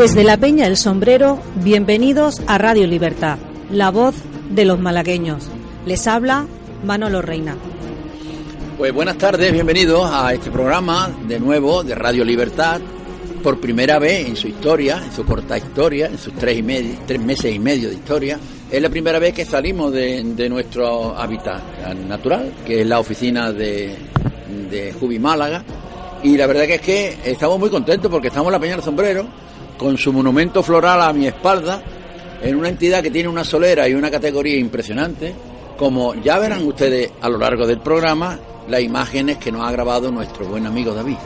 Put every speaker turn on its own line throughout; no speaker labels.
Desde la Peña El Sombrero, bienvenidos a Radio Libertad, la voz de los malagueños. Les habla Manolo Reina.
Pues buenas tardes, bienvenidos a este programa de nuevo de Radio Libertad. Por primera vez en su historia, en su corta historia, en sus tres, y medio, tres meses y medio de historia, es la primera vez que salimos de, nuestro hábitat natural, que es la oficina de, de Jubi Málaga. Y la verdad que es que estamos muy contentos porque estamos en la Peña del Sombrero, con su monumento floral a mi espalda, en una entidad que tiene una solera y una categoría impresionante, como ya verán ustedes a lo largo del programa, las imágenes que nos ha grabado nuestro buen amigo David.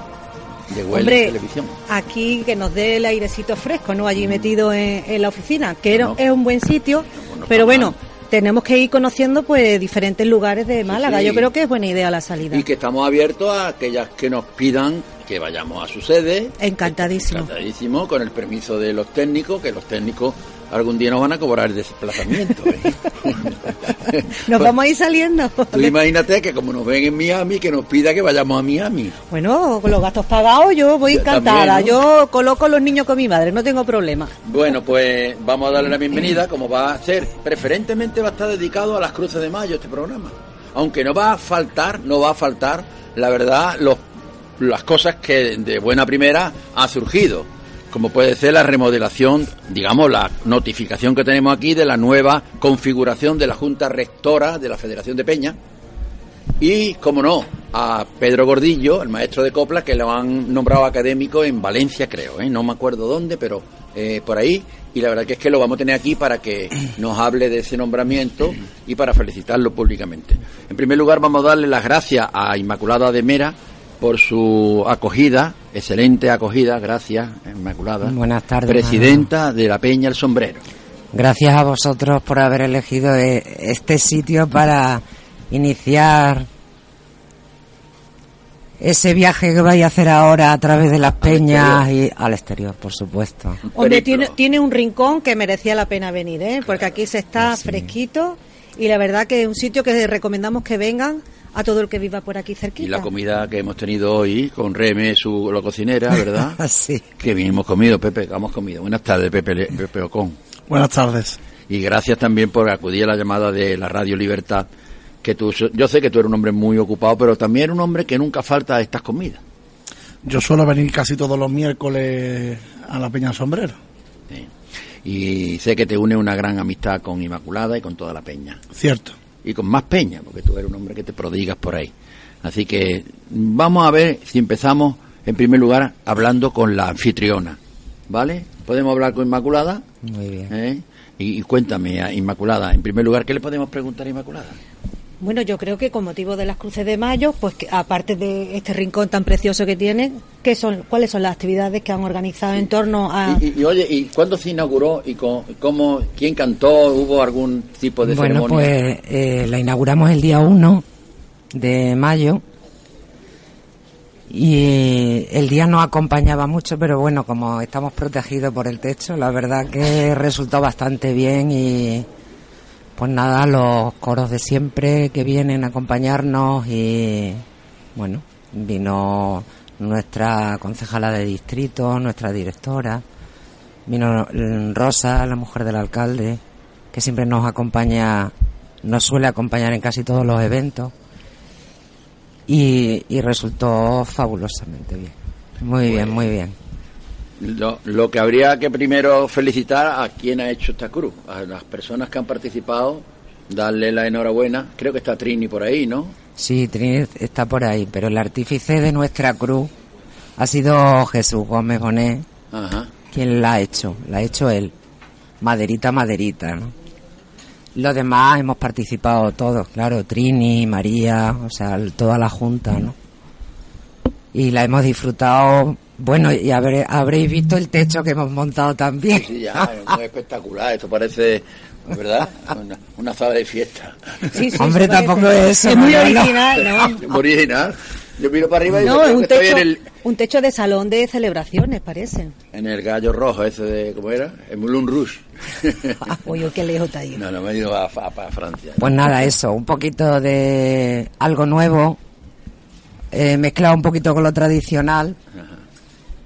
De Hombre, Televisión.
aquí que nos dé el airecito fresco, ¿no? Allí metido en, la oficina, que es un buen sitio, pero bueno, tenemos que ir conociendo pues diferentes lugares de Málaga. Yo creo que es buena idea la salida.
Y que estamos abiertos a aquellas que nos pidan que vayamos a su sede.
Encantadísimo.
Encantadísimo, con el permiso de los técnicos, que los técnicos algún día nos van a cobrar el desplazamiento.
¿eh? nos vamos a ir saliendo.
Tú imagínate que como nos ven en Miami, que nos pida que vayamos a Miami.
Bueno, con los gastos pagados yo voy encantada. Yo coloco a los niños con mi madre, no tengo problema.
Bueno, pues vamos a darle la bienvenida, como va a ser, preferentemente va a estar dedicado a las cruces de mayo este programa. Aunque no va a faltar, no va a faltar, la verdad, los las cosas que de buena primera ha surgido, como puede ser la remodelación, digamos, la notificación que tenemos aquí de la nueva configuración de la Junta Rectora de la Federación de Peña, y, como no, a Pedro Gordillo, el maestro de copla, que lo han nombrado académico en Valencia, creo, ¿eh? no me acuerdo dónde, pero eh, por ahí. Y la verdad que es que lo vamos a tener aquí para que nos hable de ese nombramiento y para felicitarlo públicamente. En primer lugar, vamos a darle las gracias a Inmaculada de Mera, por su acogida, excelente acogida, gracias, Inmaculada.
Buenas tardes.
Presidenta de la Peña El Sombrero.
Gracias a vosotros por haber elegido e-, este sitio para iniciar ese viaje que vais a hacer ahora a través de las peñas y al exterior, por supuesto.
Hombre, tiene, tiene un rincón que merecía la pena venir, ¿eh? porque aquí se está fresquito y la verdad que es un sitio que recomendamos que vengan a todo el que viva por aquí cerquita.
Y la comida que hemos tenido hoy con Reme, su la cocinera, ¿verdad?
sí.
Que bien hemos comido, Pepe, hemos comido. Buenas tardes, Pepe, Pepe Ocon.
Buenas tardes.
Y gracias también por acudir a la llamada de la Radio Libertad. Que tú, yo sé que tú eres un hombre muy ocupado, pero también eres un hombre que nunca falta a estas comidas.
Yo suelo venir casi todos los miércoles a la Peña Sombrero.
Sí. Y sé que te une una gran amistad con Inmaculada y con toda la Peña.
Cierto
y con más peña, porque tú eres un hombre que te prodigas por ahí. Así que vamos a ver si empezamos, en primer lugar, hablando con la anfitriona. ¿Vale? ¿Podemos hablar con Inmaculada?
Muy bien.
¿Eh? Y, y, cuéntame, Inmaculada, en primer lugar, ¿qué le podemos preguntar a Inmaculada?
Bueno, yo creo que con motivo de las cruces de mayo, pues aparte de este rincón tan precioso que tiene, ¿qué son, ¿cuáles son las actividades que han organizado en torno a...?
Y, oye, ¿y cuándo se inauguró y cómo, quién cantó? ¿Hubo algún tipo de
bueno,
ceremonia?
Bueno, pues eh, la inauguramos el día 1 de mayo y el día no acompañaba mucho, pero bueno, como estamos protegidos por el techo, la verdad que resultó bastante bien y pues nada, los coros de siempre que vienen a acompañarnos y bueno, vino nuestra concejala de distrito, nuestra directora, vino Rosa, la mujer del alcalde, que siempre nos acompaña, nos suele acompañar en casi todos los eventos y, y resultó fabulosamente bien. Muy bien, muy bien.
Lo, lo, que habría que primero felicitar a quien ha hecho esta cruz, a las personas que han participado, darle la enhorabuena. Creo que está Trini por ahí, ¿no?
Sí, Trini está por ahí, pero el artífice de nuestra cruz ha sido Jesús Gómez Bonet, quien la ha hecho, la ha hecho él. Maderita, maderita, ¿no? Los demás hemos participado todos, claro, Trini, María, o sea, toda la junta, ¿no? Y la hemos disfrutado bueno, y habréis visto el techo que hemos montado también.
Sí, ya, es espectacular. Esto parece, ¿verdad? Una, sala de fiesta.
Sí, sí, Hombre, tampoco es
Es muy original, ¿no?
muy original. Yo miro para arriba y
No, es un
que estoy
techo,
en el,
un techo de salón de celebraciones, parece.
en el gallo rojo ese de, ¿cómo era? El Moulin Rouge.
Ah, Oye, qué lejos está ahí.
no, no, me he ido a, a- a Francia.
Pues nada, eso, un poquito de algo nuevo, eh, mezclado un poquito con lo tradicional,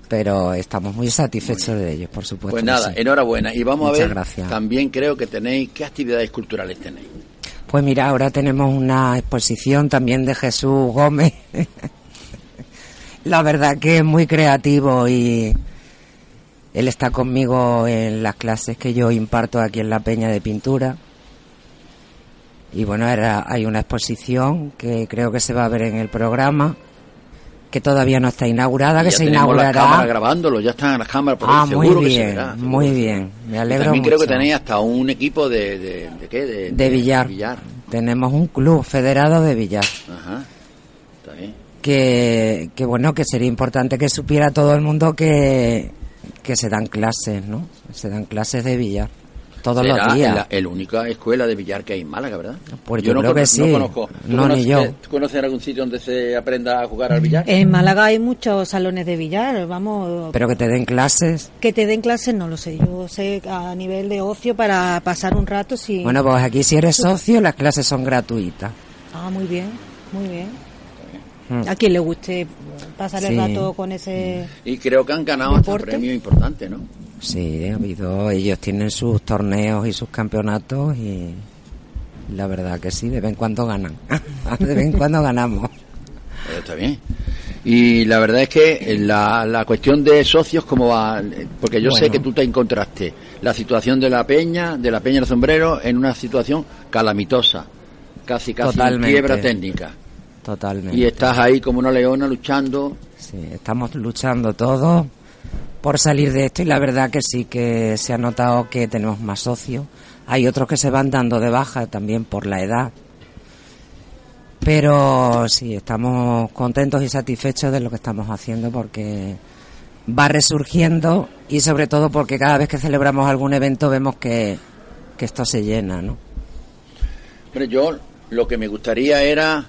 pero estamos muy satisfechos de ello, por supuesto.
Pues nada,
sí.
enhorabuena. Y vamos
Muchas
a ver,
gracias.
también creo que tenéis, ¿qué actividades culturales tenéis?
Pues mira, ahora tenemos una exposición también de Jesús Gómez. La verdad que es muy creativo y él está conmigo en las clases que yo imparto aquí en la Peña de Pintura. Y bueno, era, hay una exposición que creo que se va a ver en el programa, que todavía no está inaugurada, que
Ya
se inaugurará.
grabándolo, ya están las cámaras, por
Ah,
ahí,
muy
seguro que se
bien,
verá. seguro
muy bien. Me
Y
alegro
También creo que
mucho.
tenéis hasta un equipo de, de, de qué? De,
de billar. Tenemos un club federado de billar.
Ajá, está bien.
que, que bueno, que sería importante que supiera todo el mundo que, que se dan clases, ¿no? Se dan clases de billar todos los días.
la, el única escuela de billar que hay en Málaga, ¿verdad?
Pues yo
no
creo que
cono-
sí.
No conozco. ¿Tú
No, ni yo.
¿Tú conoces algún sitio donde se aprenda a jugar al billar?
En Málaga hay muchos salones de billar, vamos,
Pero que te den clases.
que te den clases no lo sé, yo sé a nivel de ocio para pasar un rato sí.
Bueno, pues aquí si eres socio las clases son gratuitas.
Ah, muy bien, muy bien.
Mm.
A quien le guste pasar el
Sí.
rato con ese...
Y creo que han ganado hasta
¿Deporte?
premios importantes, ¿no?
Sí, ha habido, ellos tienen sus torneos y sus campeonatos y la verdad que sí, de vez en cuando ganan. de vez en cuando ganamos.
Eh, Está bien. Y la verdad es que la, la cuestión de socios, ¿cómo va? Porque yo sé que tú te encontraste la situación de la peña, de la peña del sombrero, en una situación calamitosa, casi casi quiebra técnica.
Totalmente.
Y estás ahí como una leona luchando.
Sí, estamos luchando todos por salir de esto y la verdad que sí que se ha notado que tenemos más socios. Hay otros que se van dando de baja también por la edad. Pero sí, estamos contentos y satisfechos de lo que estamos haciendo porque va resurgiendo y sobre todo porque cada vez que celebramos algún evento vemos que, que esto se llena, ¿no?
Yo lo que me gustaría era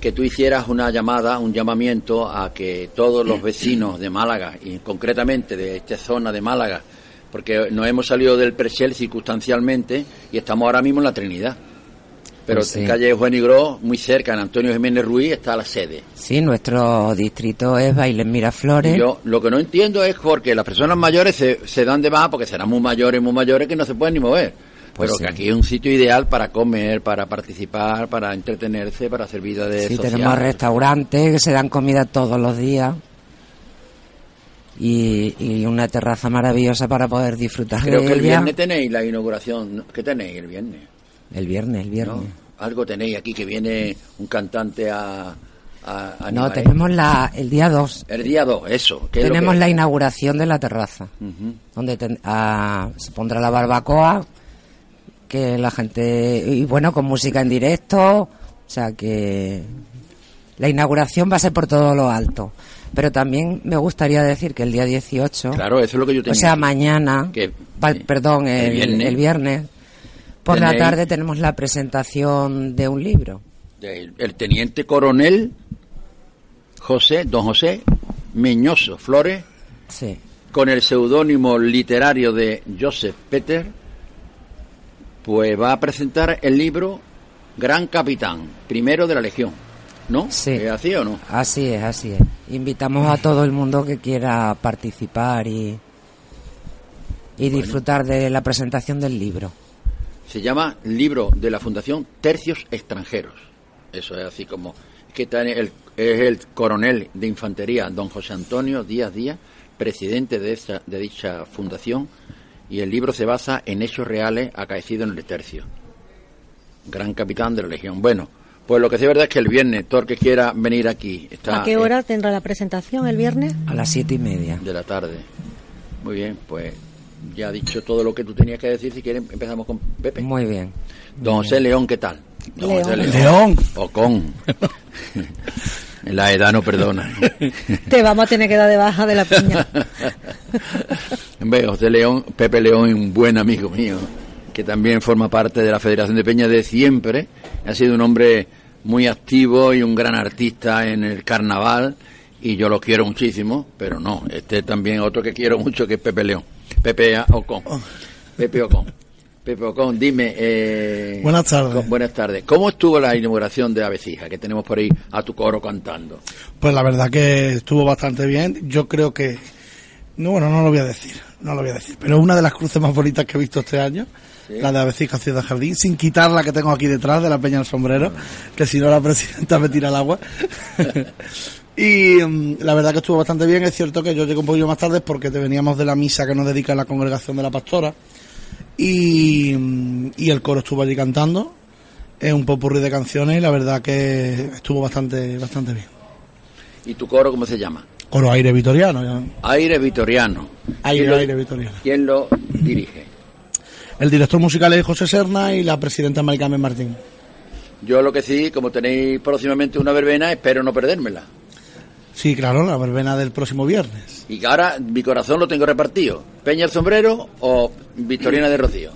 que tú hicieras una llamada, un llamamiento a que todos los vecinos de Málaga, y concretamente de esta zona de Málaga, porque nos hemos salido del Presel circunstancialmente y estamos ahora mismo en la Trinidad. Pero
Pues sí.
en calle Juan y Gros, muy cerca, en Antonio Jiménez Ruiz, está la sede.
Sí, nuestro distrito es Bailes Miraflores.
Y yo lo que no entiendo es porque las personas mayores se, se dan de baja porque serán muy mayores, muy mayores que no se pueden ni mover.
Pues
Pero
sí.
que aquí es un sitio ideal para comer, para participar, para entretenerse, para hacer vida de
Sí,
social.
tenemos restaurantes que se dan comida todos los días y, y una terraza maravillosa para poder disfrutar
Creo
de
que el
ella.
viernes tenéis la inauguración. ¿Qué tenéis el viernes?
El viernes, el viernes.
¿No? Algo tenéis aquí que viene un cantante a, a
No,
¿eh?
tenemos la, el día 2.
El día 2, eso. ¿qué es lo
Tenemos la inauguración de la terraza, donde ten- ah, se pondrá la barbacoa, que la gente, y bueno, con música en directo, o sea que la inauguración va a ser por todo lo alto. Pero también me gustaría decir que el día 18,
Claro, eso es lo que yo
o sea, mañana,
Que-
pa- perdón,
El
el,
viernes.
el viernes, por la tarde tenemos la presentación de un libro.
el teniente coronel José, don José Meñoso Flores,
Sí,
con el seudónimo literario de Joseph Peter, pues va a presentar el libro Gran Capitán, primero de la Legión. ¿No?
Sí.
¿Es así o no?
así es, así es. Invitamos a todo el mundo que quiera participar y, y disfrutar de la presentación del libro.
Se llama libro de la Fundación Tercios Extranjeros. Eso es así como que está en el, es el coronel de infantería, don José Antonio Díaz Díaz, presidente de, esa, de dicha fundación, y el libro se basa en hechos reales acaecidos en el tercio. Gran capitán de la Legión. Bueno, pues lo que sí es verdad es que el viernes, todo el que quiera venir aquí, está
¿A qué hora tendrá la presentación el viernes?
A las siete y media.
de la tarde. Muy bien, pues ya dicho todo lo que tú tenías que decir, si quieren empezamos con Pepe.
Muy bien.
Don José León, ¿qué tal? Don
León.
José
León.
O con. La edad no perdona.
Te vamos a tener que dar de baja de la piña.
Ve, José León, Pepe León, un buen amigo mío, que también forma parte de la Federación de Peña de siempre. Ha sido un hombre muy activo y un gran artista en el carnaval y yo lo quiero muchísimo, pero no, este también otro que quiero mucho que es Pepe León, Pepe Ocon, Pepe Ocon. Pepe Ocon, dime. Eh,
buenas tardes.
buenas tardes. ¿Cómo estuvo la inauguración de Avecija, que tenemos por ahí a tu coro cantando?
Pues la verdad que estuvo bastante bien. Yo creo que. No, bueno, no lo voy a decir, no lo voy a decir. Pero es una de las cruces más bonitas que he visto este año. La de Avecija Ciudad Jardín, sin quitar la que tengo aquí detrás de la Peña del Sombrero, que si no la presidenta me tira el agua. Y mm, la verdad que estuvo bastante bien. Es cierto que yo llegué un poquito más tarde porque te veníamos de la misa que nos dedica la congregación de la pastora. Y, y el coro estuvo allí cantando. Es un popurrí de canciones y la verdad que estuvo bastante, bastante bien.
¿Y tu coro cómo se llama?
Coro Aire Vitoriano.
Aire Vitoriano.
Aire, Aire Vitoriano.
¿Quién lo dirige?
El director musical es José Serna y la presidenta Maricarmen Martín.
Yo lo que sí, como tenéis próximamente una verbena, espero no perdérmela.
Sí, claro, la verbena del próximo viernes.
Y ahora mi corazón lo tengo repartido. ¿Peña el Sombrero o Victoriana de Rocío?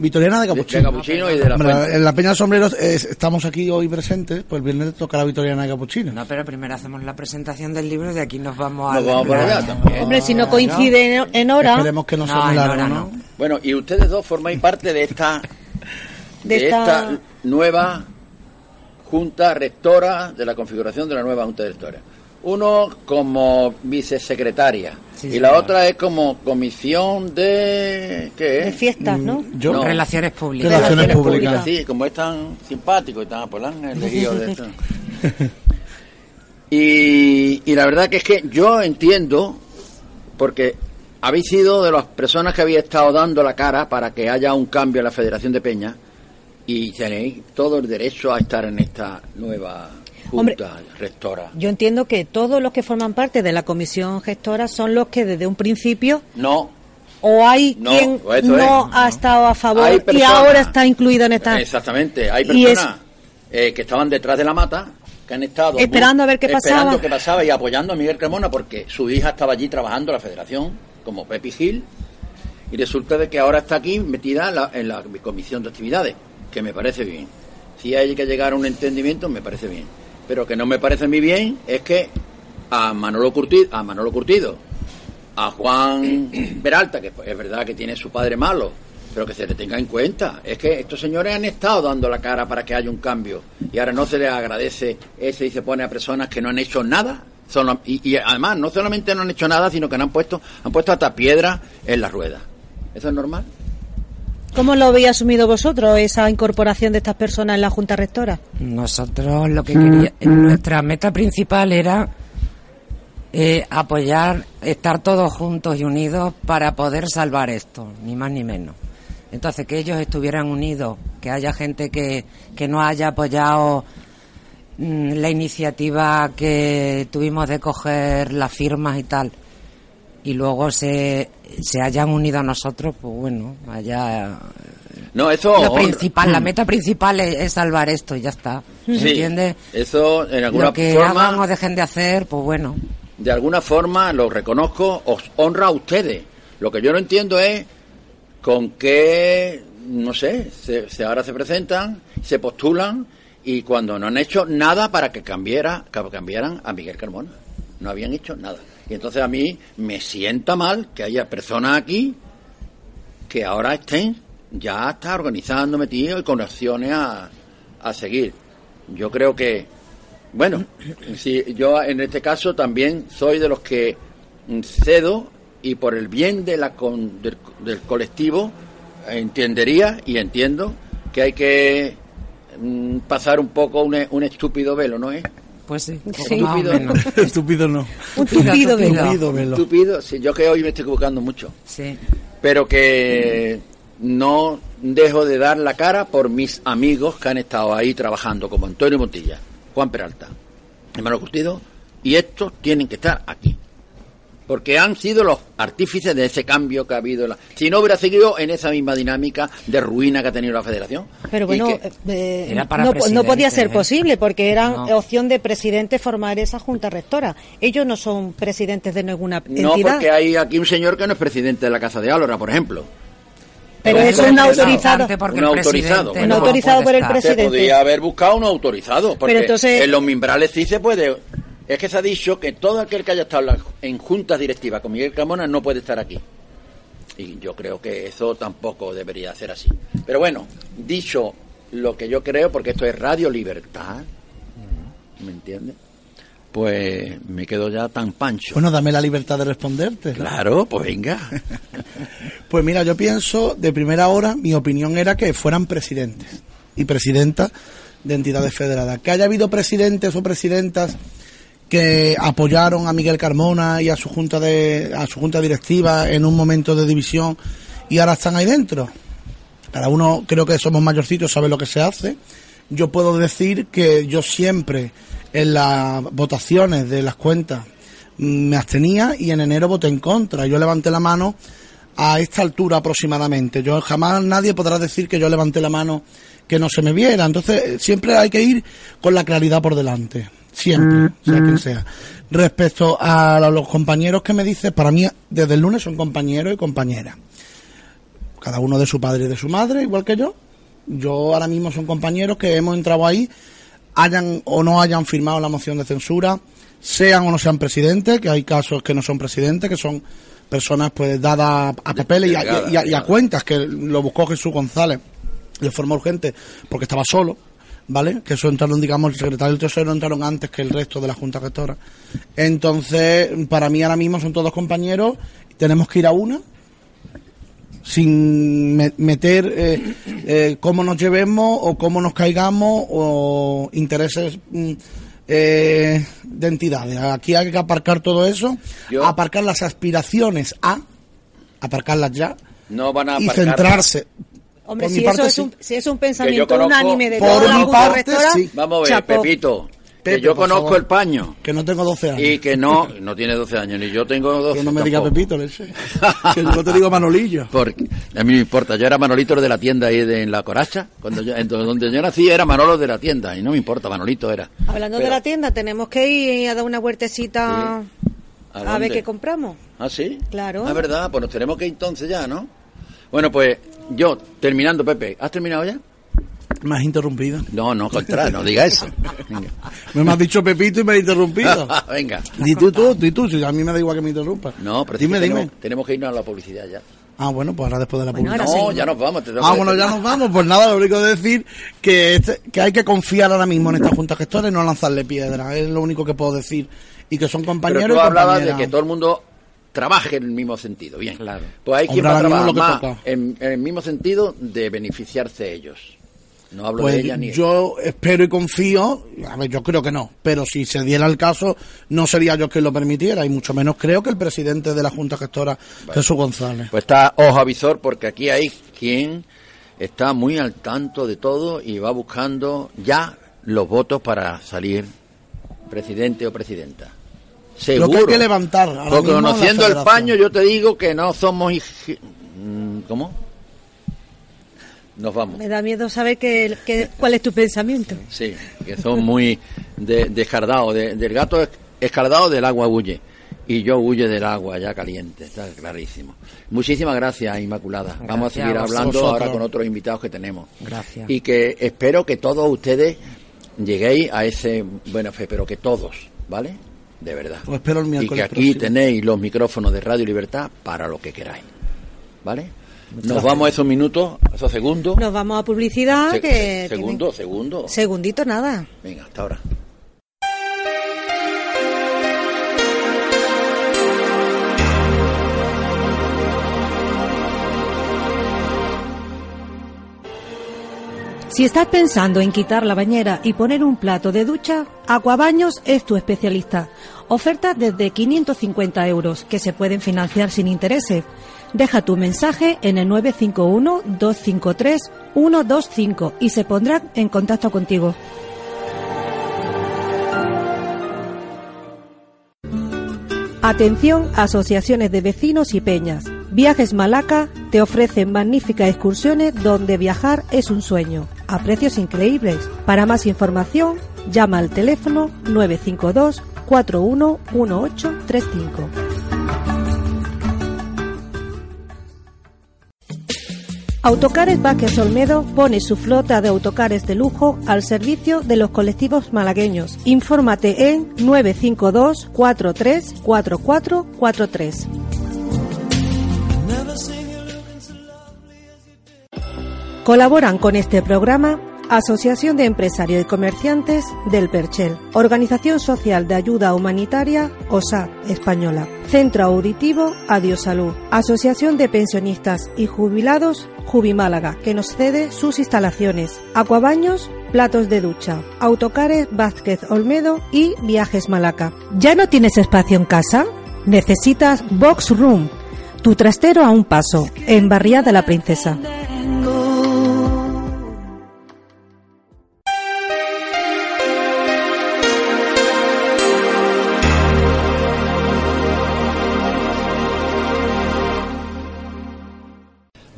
Victoriana de Capuchino.
De Capuchino y de la
En la Peña del Sombrero estamos aquí hoy presentes, pues el viernes toca la Victoriana de Capuchino.
No, pero primero hacemos la presentación del libro y de aquí nos vamos
a... Nos vamos para allá también.
Hombre, si no coincide en hora...
Esperemos que no, sea muy largo, ¿no?
Bueno, y ustedes dos formáis parte de esta... de, esta... nueva junta rectora, de la configuración de la nueva junta rectora uno como vicesecretaria y la otra es como comisión de ¿qué es?
de fiestas no,
mm, Yo, relaciones públicas.
Relaciones públicas.
sí como es tan simpático y tan pues elegido de esto. Y, y la verdad que es que yo entiendo porque habéis sido de las personas que habéis estado dando la cara para que haya un cambio en la Federación de Peña y tenéis todo el derecho a estar en esta nueva Junta rectora.
Yo entiendo que todos los que forman parte de la comisión gestora son los que desde un principio.
No.
O hay quien
pues
no ha estado a favor y ahora está incluido en esta.
Exactamente. Hay personas eh, que estaban detrás de la mata que han estado
esperando a ver qué
esperando
pasaba.
qué pasaba y apoyando a Miguel Cremona porque su hija estaba allí trabajando en la federación como Pepi Gil y resulta de que ahora está aquí metida en la, en la comisión de actividades que me parece bien si hay que llegar a un entendimiento me parece bien pero que no me parece muy bien es que a Manolo Curtido, a Manolo Curtido, a Juan Peralta, que es verdad que tiene su padre malo, pero que se le tenga en cuenta. Es que estos señores han estado dando la cara para que haya un cambio y ahora no se les agradece ese y se pone a personas que no han hecho nada. y, y, además no solamente no han hecho nada, sino que no han puesto, han puesto hasta piedra en la rueda. ¿Eso es normal?
¿Cómo lo habéis asumido vosotros, esa incorporación de estas personas en la Junta Rectora?
Nosotros lo que queríamos, nuestra meta principal era eh, apoyar, estar todos juntos y unidos para poder salvar esto, ni más ni menos. Entonces, que ellos estuvieran unidos, que haya gente que, que no haya apoyado mm, la iniciativa que tuvimos de coger las firmas y tal, y luego se, se hayan unido a nosotros, pues bueno, allá...
No, eso...
Lo principal, la meta principal es, salvar esto y ya está. ¿Entiendes?
Eso en alguna
Lo que
forma...
hagan o dejen de hacer, pues bueno.
De alguna forma, lo reconozco, os honra a ustedes. Lo que yo no entiendo es con qué, no sé, se, ahora se presentan, se postulan y cuando no han hecho nada para que cambiara, que cambiaran a Miguel Carmona. No habían hecho nada. Y entonces a mí me sienta mal que haya personas aquí que ahora estén ya está organizando, metido y con acciones a, a seguir. Yo creo que, bueno, si yo en este caso también soy de los que cedo y por el bien de la del, colectivo entendería y entiendo que hay que mm, pasar un poco un, un estúpido velo, ¿no es?
Pues sí,
estúpido, estúpido no.
Un tupido
velo. Estúpido, sí, yo que hoy me estoy equivocando mucho.
Sí.
Pero que no dejo de dar la cara por mis amigos que han estado ahí trabajando, como Antonio Montilla, Juan Peralta, hermano Curtido, y estos tienen que estar aquí porque han sido los artífices de ese cambio que ha habido. Si no hubiera seguido en esa misma dinámica de ruina que ha tenido la Federación.
Pero bueno, eh, no, podía ser ¿eh? posible porque era opción de presidente formar esa junta rectora. Ellos no son presidentes de ninguna entidad.
No, porque hay aquí un señor que no es presidente de la Casa de Álora, por ejemplo.
Pero eso es un autorizado.
Porque
Un autorizado.
Un
no
autorizado
puede
por el
estar.
presidente.
Se podía haber buscado un autorizado, porque
Pero entonces-
en los mimbrales sí se puede. Es que se ha dicho que todo aquel que haya estado en juntas directivas con Miguel Carmona no puede estar aquí. Y yo creo que eso tampoco debería ser así. Pero bueno, dicho lo que yo creo, porque esto es Radio Libertad, ¿me entiendes? Pues me quedo ya tan pancho.
Bueno, dame la libertad de responderte.
Claro, pues venga.
Pues mira, yo pienso, de primera hora, mi opinión era que fueran presidentes y presidentas de entidades federadas. Que haya habido presidentes o presidentas que apoyaron a Miguel Carmona y a su junta de a su junta directiva en un momento de división y ahora están ahí dentro. Cada uno creo que somos mayorcitos, sabe lo que se hace. Yo puedo decir que yo siempre en las votaciones de las cuentas mm, me abstenía y en enero voté en contra. Yo levanté la mano a esta altura aproximadamente. Yo jamás nadie podrá decir que yo levanté la mano que no se me viera. Entonces siempre hay que ir con la claridad por delante. Siempre, sea quien sea. Respecto a los compañeros que me dices, para mí desde el lunes son compañeros y compañeras cada uno de su padre y de su madre, igual que yo. Yo ahora mismo son compañeros que hemos entrado ahí, hayan o no hayan firmado la moción de censura, sean o no sean presidentes, que hay casos que no son presidentes, que son personas pues dadas a papeles y a, y a- y a- y a cuentas, que lo buscó Jesús González de forma urgente porque estaba solo, ¿vale? Que eso entraron, digamos, el secretario del Tesoro entraron antes que el resto de la Junta Gestora. Entonces, para mí ahora mismo son todos compañeros, tenemos que ir a una, sin me- meter eh, eh, cómo nos llevemos o cómo nos caigamos o intereses mm, eh, de entidades. Aquí hay que aparcar todo eso,
Yo-
aparcar las aspiraciones a, aparcarlas ya
No van a
y centrarse.
Hombre, si eso, es
sí.
un, si es un pensamiento
conozco-
unánime de
Por mi parte,
Rectora,
sí.
Vamos a ver. Pepito,
Pepe,
que yo conozco
favor.
el paño
Que no tengo 12 años.
y que no, no tiene 12 años, ni yo tengo 12
que no me diga
tampoco.
Pepito, leche. que yo no te digo Manolillo.
Porque a mí no me importa, yo era Manolito de la tienda ahí de, en la Coracha, cuando yo, en donde yo nací era Manolo de la tienda y no me importa, Manolito era.
Hablando de la tienda, tenemos que ir a dar una vueltecita
¿A
ver qué compramos.
¿Ah, sí?
Claro.
La verdad, pues nos tenemos que ir entonces ya, ¿no? Bueno, pues yo, terminando, Pepe, ¿has terminado ya?
Me has interrumpido.
No, no, contra, no diga eso. Venga.
Me has dicho Pepito y me has interrumpido.
Venga.
Di tú, tú, di tú, si a mí me da igual que me interrumpas.
No, pero
dime, dime.
tenemos, tenemos que irnos a la publicidad ya.
Ah, bueno, pues ahora después de la
Bueno,
publicidad.
no, ya nos vamos. te tengo
Ah,
que
bueno, ya nos vamos. Pues nada, lo único que decir que, este- que hay que confiar ahora mismo en esta Junta Gestora y no lanzarle piedras. Es lo único que puedo decir. Y que son
Pero
compañeros
tú
y
hablabas de que todo el mundo trabaje en el mismo sentido. Bien.
Claro.
Pues hay
Hombre,
quien va a trabajar más en el mismo sentido de beneficiarse ellos. No hablo
Pues
de ella ni
yo espero y confío, a ver, yo creo que no, pero si se diera el caso, no sería yo quien lo permitiera, y mucho menos creo que el presidente de la Junta Gestora, Jesús González.
Pues está ojo avisor porque aquí hay quien está muy al tanto de todo y va buscando ya los votos para salir presidente o presidenta. Seguro.
Lo que hay que levantar ahora
Porque
mismo la
conociendo el paño yo te digo que no somos... Mm, ¿Cómo? Nos vamos.
Me da miedo saber que, que- cuál es tu pensamiento.
Sí, que son muy de- descardados. de- del gato es- escaldado del agua huye. Y yo huye del agua ya caliente, está clarísimo. Muchísimas gracias, Inmaculada. Vamos a seguir hablando
vosotros.
ahora con otros invitados que tenemos.
Gracias.
Y que espero que todos ustedes lleguéis a ese buena fe, pero que todos, ¿vale? De verdad.
Pues espero el
y que aquí
próximo.
tenéis los micrófonos de Radio Libertad para lo que queráis. ¿Vale? Nos vamos a esos minutos, a esos segundos.
Nos vamos a publicidad.
Se-
que
segundo, segundo.
Segundito nada.
Venga, hasta ahora.
Si estás pensando en quitar la bañera y poner un plato de ducha, Aquabaños es tu especialista. Oferta desde 550 euros que se pueden financiar sin intereses. Deja tu mensaje en el 951-253-125 y se pondrán en contacto contigo. Atención, asociaciones de vecinos y peñas. Viajes Malaca te ofrecen magníficas excursiones donde viajar es un sueño, a precios increíbles. Para más información, llama al teléfono 952 411835. Autocares Vázquez Olmedo pone su flota de autocares de lujo al servicio de los colectivos malagueños. Infórmate en 952 434443. Colaboran con este programa Asociación de Empresarios y Comerciantes del Perchel, Organización Social de Ayuda Humanitaria OSA Española, Centro Auditivo Salud, Asociación de Pensionistas y Jubilados Jubimálaga, que nos cede sus instalaciones, Acuabaños, Platos de Ducha, Autocares Vázquez Olmedo y Viajes Malaca. ¿Ya no tienes espacio en casa? Necesitas Box Room, tu trastero a un paso, en Barriada la Princesa.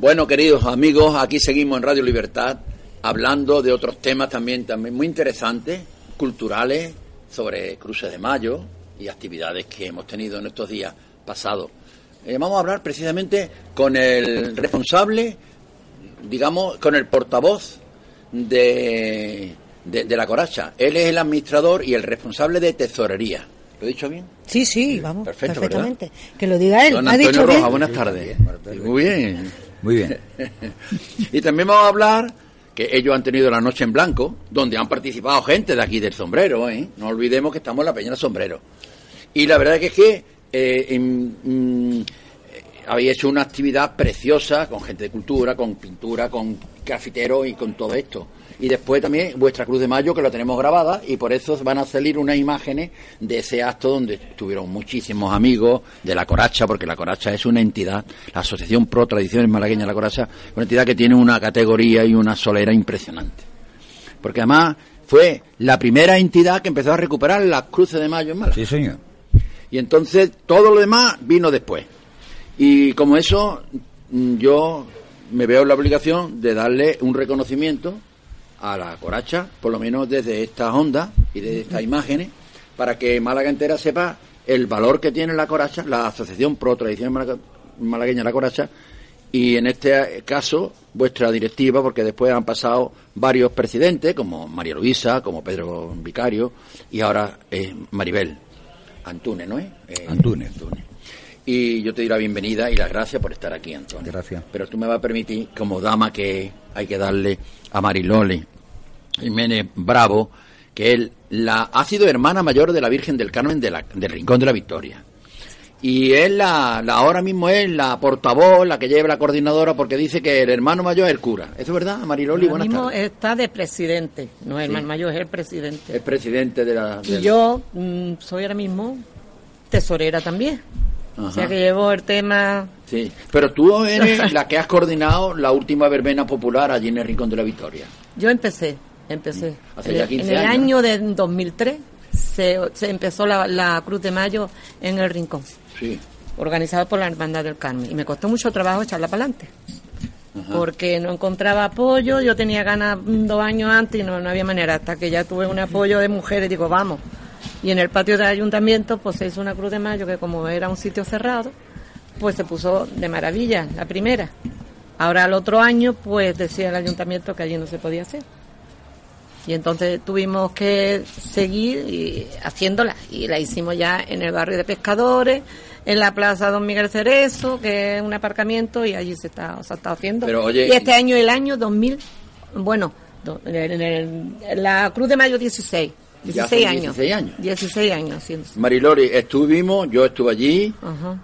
Bueno, queridos amigos, aquí seguimos en Radio Libertad hablando de otros temas también, también muy interesantes, culturales, sobre cruces de mayo y actividades que hemos tenido en estos días pasados. Eh, vamos a hablar precisamente con el responsable, digamos, con el portavoz de, de, la Coracha. Él es el administrador y el responsable de tesorería. ¿Lo he dicho bien?
Sí, sí, vamos, perfectamente. Que lo diga él.
Don Antonio Roja, buenas tardes. Muy bien.
Muy bien.
y también vamos a hablar que ellos han tenido la noche en blanco, donde han participado gente de aquí del sombrero, ¿eh? No olvidemos que estamos en la Peña del Sombrero. Y la verdad es que eh, mm, había hecho una actividad preciosa con gente de cultura, con pintura, con grafiteros y con todo esto y después también vuestra Cruz de Mayo que lo tenemos grabada y por eso van a salir unas imágenes de ese acto donde estuvieron muchísimos amigos de la Coracha, porque la Coracha es una entidad, la Asociación Pro Tradiciones Malagueñas de la Coracha, una entidad que tiene una categoría y una solera impresionante. Porque además fue la primera entidad que empezó a recuperar las cruces de mayo en Málaga.
Sí, señor.
Y entonces todo lo demás vino después. Y como eso, yo me veo la obligación de darle un reconocimiento a la coracha, por lo menos desde estas ondas y desde estas imágenes, para que Málaga entera sepa el valor que tiene la coracha, la Asociación Pro Tradición Malagueña La Coracha, y en este caso vuestra directiva, porque después han pasado varios presidentes, como María Luisa, como Pedro Vicario, y ahora es Maribel Antúnez, ¿no es?
Eh, Antúnez.
Y yo te doy la bienvenida y las gracias por estar aquí, Antonio.
Gracias.
Pero tú me vas a permitir, como dama que hay que darle a Mariloli Jiménez Bravo, que él la, ha sido hermana mayor de la Virgen del Carmen de la, del Rincón de la Victoria. Y él la, la, ahora mismo es la portavoz, la que lleva la coordinadora, porque dice que el hermano mayor es el cura. ¿Eso es verdad, Mariloli?
Ahora mismo está de presidente, no es el hermano mayor, es el presidente.
Es presidente de la...
Y yo mm, soy ahora mismo tesorera también. O sea que llevo el tema...
Sí, pero tú eres la que has coordinado la última verbena popular allí en el Rincón de la Victoria.
Yo empecé, empecé. Hace ya 15 en el año de 2003 se, se empezó la, la, Cruz de Mayo en el Rincón.
Sí.
Organizado por la Hermandad del Carmen. Y me costó mucho trabajo echarla para adelante. Porque no encontraba apoyo, yo tenía ganas dos años antes y no, no había manera, hasta que ya tuve un apoyo de mujeres, digo, vamos, y en el patio del ayuntamiento pues se hizo una cruz de mayo que como era un sitio cerrado, pues se puso de maravilla, la primera. Ahora al otro año pues decía el ayuntamiento que allí no se podía hacer. Y entonces tuvimos que seguir haciéndola y la hicimos ya en el barrio de pescadores, en la plaza Don Miguel Cerezo, que es un aparcamiento y allí se está, se está haciendo. y este año, el año 2000, bueno, en la Cruz de Mayo 16 16 años. 16 años. 16 años.
Marilori, estuvimos, yo estuve allí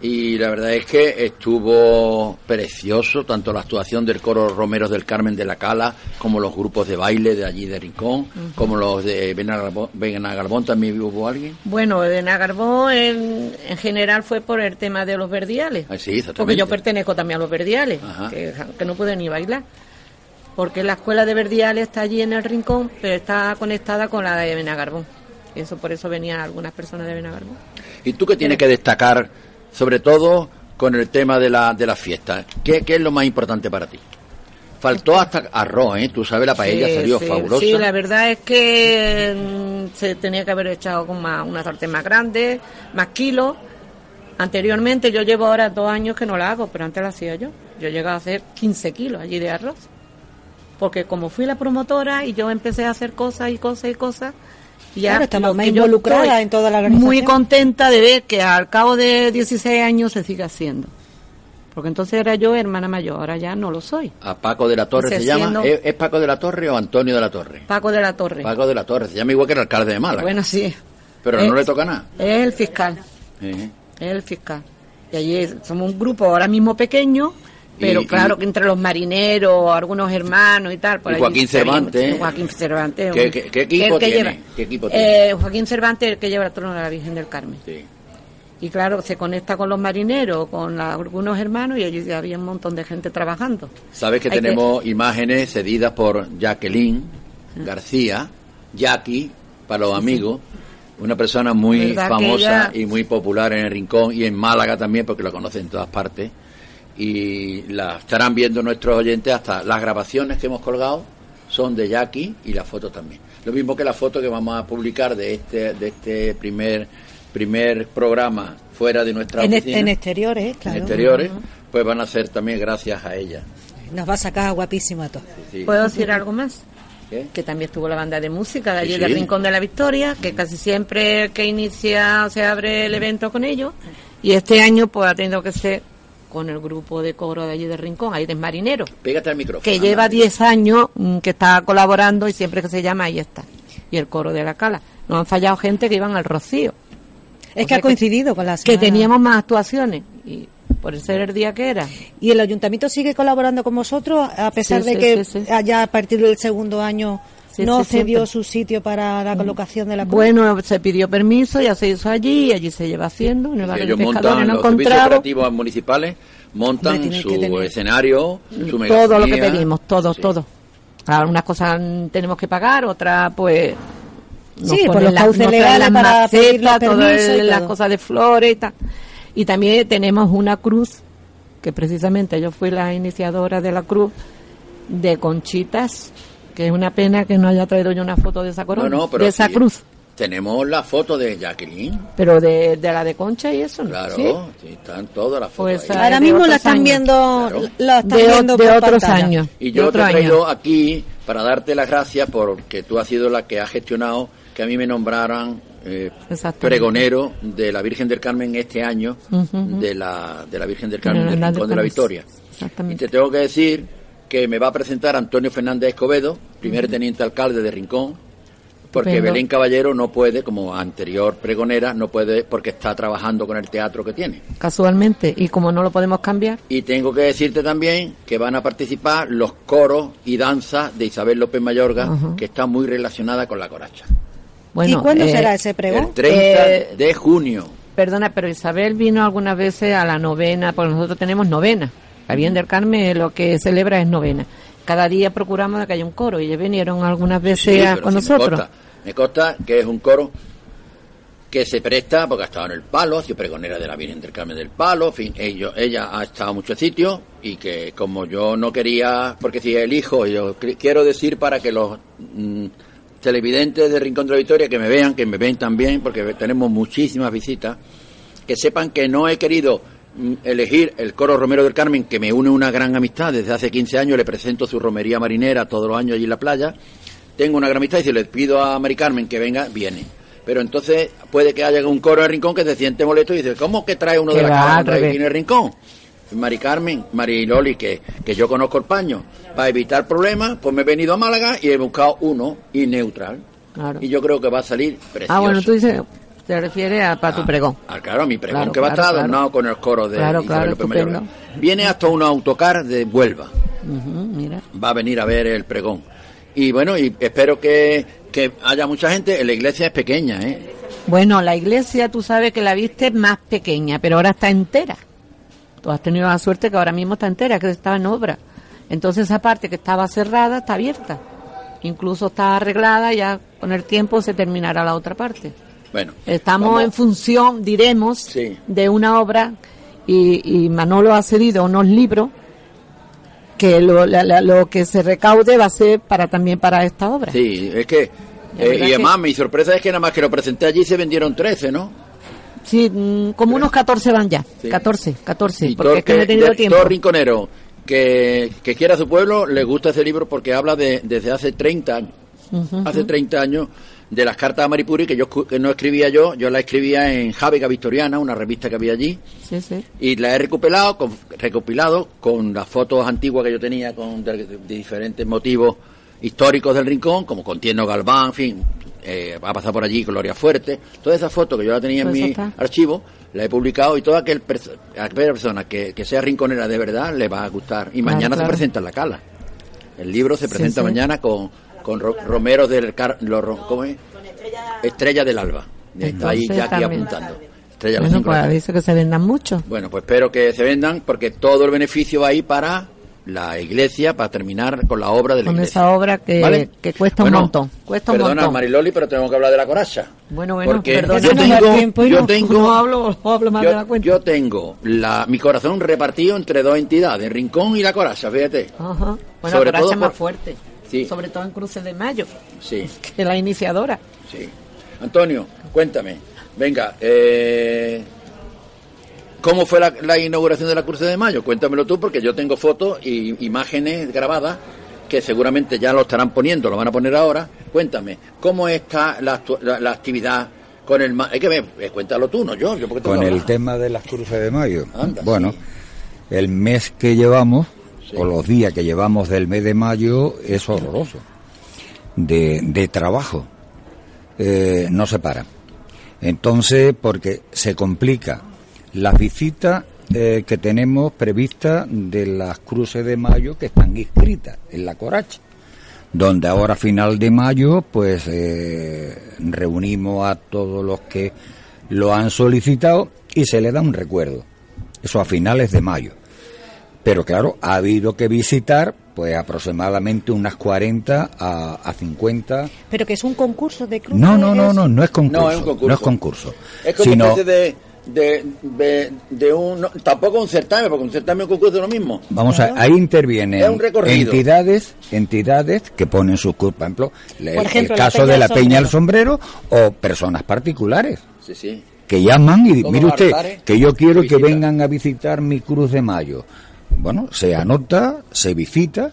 y la verdad es que estuvo precioso, tanto la actuación del coro Romeros del Carmen de la Cala, como los grupos de baile de allí de Rincón, como los de Benagarbón, también hubo alguien.
Bueno, Benagarbón en, en general fue por el tema de los verdiales.
Ah, sí,
porque yo pertenezco también a los verdiales, que, que no pude ni bailar porque la escuela de Verdiales está allí en el rincón, pero está conectada con la de Benagarbón. Eso por eso venían algunas personas de Benagarbón.
¿Y tú qué tienes que destacar, sobre todo con el tema de la, de las fiestas? ¿Qué, es lo más importante para ti? Faltó hasta arroz, ¿eh? Tú sabes, la paella salió fabulosa.
Sí, la verdad es que mm, se tenía que haber echado con más, una sartén más grande, más kilos. Anteriormente, yo llevo ahora dos años que no la hago, pero antes la hacía yo Yo llegué a hacer 15 kilos allí de arroz. Porque como fui la promotora y yo empecé a hacer cosas y cosas y cosas, ya
Claro, estamos más involucrada en toda la organización.
Muy contenta de ver que al cabo de 16 años se sigue haciendo. Porque entonces era yo hermana mayor, ahora ya no lo soy.
A Paco de la Torre
Se
se llama. ¿Es, es Paco de la Torre o Antonio de la Torre?
Paco de la Torre.
Paco de la Torre, se llama igual que el alcalde de Málaga.
Bueno, sí.
pero
Eh,
no le toca nada.
Es el fiscal.
Sí.
Es el fiscal. Y allí somos un grupo ahora mismo pequeño, pero
Y-
claro
y-
que entre los marineros, algunos hermanos y tal. por
Y Joaquín Cervantes.
Joaquín Cervantes.
¿Qué-
un-
qué- qué equipo
que
tiene?
lleva-
¿Qué equipo
Eh, Joaquín Cervantes, el que lleva el trono de la Virgen del Carmen.
Sí.
Y claro, se conecta con los marineros, con la- algunos hermanos, y allí había un montón de gente trabajando.
Sabes que
Hay que-
tenemos imágenes cedidas por Jacqueline García, Jackie, para los amigos, una persona muy
¿Verdad que
famosa
ella-
y muy popular en el Rincón y en Málaga también, porque la conocen en todas partes. Y la estarán viendo nuestros oyentes hasta las grabaciones que hemos colgado son de Jackie y la foto también. Lo mismo que la foto que vamos a publicar de este de este primer primer programa fuera de nuestra
En,
oficina,
en exteriores, claro.
en exteriores, pues van a ser también gracias a ella.
Nos va a sacar guapísimo a todos.
Sí.
¿Puedo decir algo más?
¿Qué?
que también estuvo la banda de música de allí
Sí,
del
sí.
Rincón de la Victoria, que casi siempre que inicia se abre el evento con ellos, y este año pues ha tenido que ser con el grupo de coro de allí del Rincón, ahí de Marinero,
Pégate al micrófono.
que
anda.
lleva 10 años mm, que está colaborando y siempre que se llama ahí está, y el coro de la Cala. Nos han fallado gente que iban al Rocío,
Es
O
que ha coincidido con la
que teníamos más actuaciones, y por ser el día que era.
¿Y el ayuntamiento sigue colaborando con vosotros a pesar
Sí,
de
sí,
que
sí, sí.
allá a partir del segundo año
Sí,
no
sí,
cedió
siempre.
su sitio para la colocación de la cruz?
Bueno, se pidió permiso, ya se hizo allí, y allí se lleva haciendo, en el
Sí,
de
ellos montan
pescadores no
los servicios operativos municipales, montan
Hombre,
su escenario, su
todo lo que
megafonía.
pedimos, todo,
Sí.
todo. Algunas cosas mm, tenemos que pagar, otras pues nos
Sí, por
ponen
los
las-
cauces legales para pedir los
macetas, todo
permisos y
el- las cosas de flores y tal. Y también tenemos una cruz, que precisamente yo fui la iniciadora de la cruz, de conchitas, que es una pena que no haya traído yo una foto de esa corona,
No, no, pero
de esa
sí,
cruz,
Tenemos la foto de Jacqueline,
pero de, de la de concha y eso, ¿no?
claro,
¿Sí?
sí, están todas las fotos
Pues,
ahí.
ah,
Ahora
de
mismo la están
años.
viendo,
Claro.
la están
de, o-
viendo
de
por
otros
pantalla.
años.
Y
de
yo te he
otro año.
traído aquí para darte las gracias porque tú has sido la que ha gestionado que a mí me nombraran eh, pregonero de la Virgen del Carmen este año, de, la, de la Virgen del Carmen del
la
Rincón de la
Carmen.
Victoria. Y te tengo que decir que me va a presentar Antonio Fernández Escobedo, primer teniente alcalde de Rincón, porque. Belén Caballero no puede, como anterior pregonera, no puede porque está trabajando con el teatro que tiene.
Casualmente, y como no lo podemos cambiar,
Y tengo que decirte también que van a participar los coros y danzas de Isabel López Mayorga, que está muy relacionada con la coracha.
bueno.
¿Y cuándo
eh,
será ese pregón?
El 30
Eh,
de junio.
Perdona, pero Isabel vino algunas veces a la novena, porque nosotros tenemos novena. La Virgen del Carmen lo que celebra es novena. Cada día procuramos que haya un coro y ya vinieron algunas veces
Sí, pero
con
sí me
nosotros.
consta. Me consta que es un coro que se presta, porque ha estado en el Palo, ha sido pregonera de la Virgen del Carmen del Palo, en fin, ellos, ella ha estado en muchos sitios y que como yo no quería, porque si elijo, yo quiero decir para que los mm, televidentes de Rincón de la Victoria que me vean, que me ven también, porque tenemos muchísimas visitas, que sepan que no he querido elegir el coro Romero del Carmen, que me une una gran amistad. Desde hace 15 años le presento su romería marinera todos los años allí en la playa. Tengo una gran amistad y si le pido a Mari Carmen que venga, viene. Pero entonces puede que haya un coro de Rincón que se siente molesto y dice, ¿cómo que trae uno de la aquí en el Rincón? Mari Carmen, Mari Loli, que, que yo conozco el paño, para evitar problemas, pues me he venido a Málaga y he buscado uno y neutral.
Claro.
Y yo creo que va a salir precioso.
Ah, bueno, tú dices, te refieres a para tu
Ah,
pregón.
Ah, claro, mi pregón
Claro,
que va a
claro,
estar
claro.
adornado con el coro de
Claro,
Isabel
claro,
López
estupendo.
Viene hasta un autocar de Huelva.
Ujú, mira.
Va a venir a ver el pregón. Y bueno, y espero que, que haya mucha gente. La iglesia es pequeña, ¿eh?
Bueno, la iglesia, tú sabes que la viste más pequeña, pero ahora está entera. Tú has tenido la suerte que ahora mismo está entera, que estaba en obra. Entonces esa parte que estaba cerrada está abierta. Incluso está arreglada, ya con el tiempo se terminará la otra parte.
Bueno.
Estamos
vamos-
en función, diremos,
Sí.
de una obra y, y Manolo ha cedido unos libros que lo, la- la- lo que se recaude va a ser para también para esta obra.
Sí, es que... Eh, y
que-
además, mi sorpresa es que nada más que lo presenté allí se vendieron 13, ¿no?
Sí, mm, como unos 14 van ya.
Sí.
14, 14,
y
porque
todo,
es que no he tenido tiempo.
todo rinconero que, que quiera su pueblo, le gusta ese libro porque habla de desde hace 30 años. Hace 30 años de las cartas a Maripuri que yo que no escribía yo, yo la escribía en Jávica Victoriana, una revista que había allí,
Sí, sí.
y la he recopilado con, recopilado con las fotos antiguas que yo tenía con de, de diferentes motivos históricos del rincón, como con Tierno Galván, en fin, eh, va a pasar por allí Gloria Fuerte, todas esas fotos que yo la tenía en
Pues
mi
está.
archivo, la he publicado y toda aquel perso- aquella persona que, que sea rinconera de verdad le va a gustar. Y mañana
claro.
se presenta en la cala. El libro se presenta
sí.
mañana con, con Ro- Romero del Car- los Ro- ¿cómo es? Estrella del Alba. Está ahí
Entonces,
ya aquí apuntando. Estrella
Bueno, pues dice que se vendan mucho.
Bueno, pues espero que se vendan porque todo el beneficio va ahí para la iglesia, para terminar con la obra de la
Con
iglesia.
esa obra que,
¿Vale?
que cuesta
Bueno,
un montón. Cuesta un
Perdona,
montón.
Mariloli, pero tengo que hablar de la coraza.
Bueno, bueno,
porque
perdona,
yo
no
tengo,
tiempo y
yo
no-
tengo,
no hablo- no hablo más
yo,
de la cuenta.
yo tengo la, mi corazón repartido entre dos entidades, Rincón y la coraza, fíjate.
Ajá. Bueno,
Sobre
la
todo
coraza es más
por-
fuerte.
Sí.
Sobre todo en Cruces de Mayo,
Sí,
que la iniciadora.
sí. Antonio, cuéntame. Venga, eh, ¿cómo fue la, la inauguración de la Cruz de Mayo? Cuéntamelo tú, porque yo tengo fotos y imágenes grabadas que seguramente ya lo estarán poniendo, lo van a poner ahora. Cuéntame, ¿cómo está la, la- la actividad con el... ma- Hay que ver, eh, cuéntalo tú, no yo. yo porque tengo
Con
que
el tema de las cruces de mayo.
Anda,
bueno,
sí.
el mes que llevamos,
Sí.
o los días que llevamos del mes de mayo, es horroroso. De, de trabajo. Eh, no se para. Entonces, porque se complica las visitas eh, que tenemos previstas de las cruces de mayo que están inscritas en la Coracha donde ahora a final de mayo pues eh, reunimos a todos los que lo han solicitado y se le da un recuerdo. Eso a finales de mayo. Pero claro, ha habido que visitar pues aproximadamente unas 40 a, a 50.
Pero que es un concurso de cruces.
No, no, no, no, no es concurso.
No, es un concurso.
No es concurso.
Es como
sino,
una especie de, de, de, de un... no, tampoco un certamen, porque un certamen y un concurso es lo mismo.
Vamos a, ahí intervienen entidades, entidades que ponen sus por ejemplo, el,
Por ejemplo,
el caso de la Peña del Sombrero o personas particulares.
Sí, sí.
que llaman y mire usted que yo quiero que vengan a visitar mi cruz de mayo. Bueno, se anota, se visita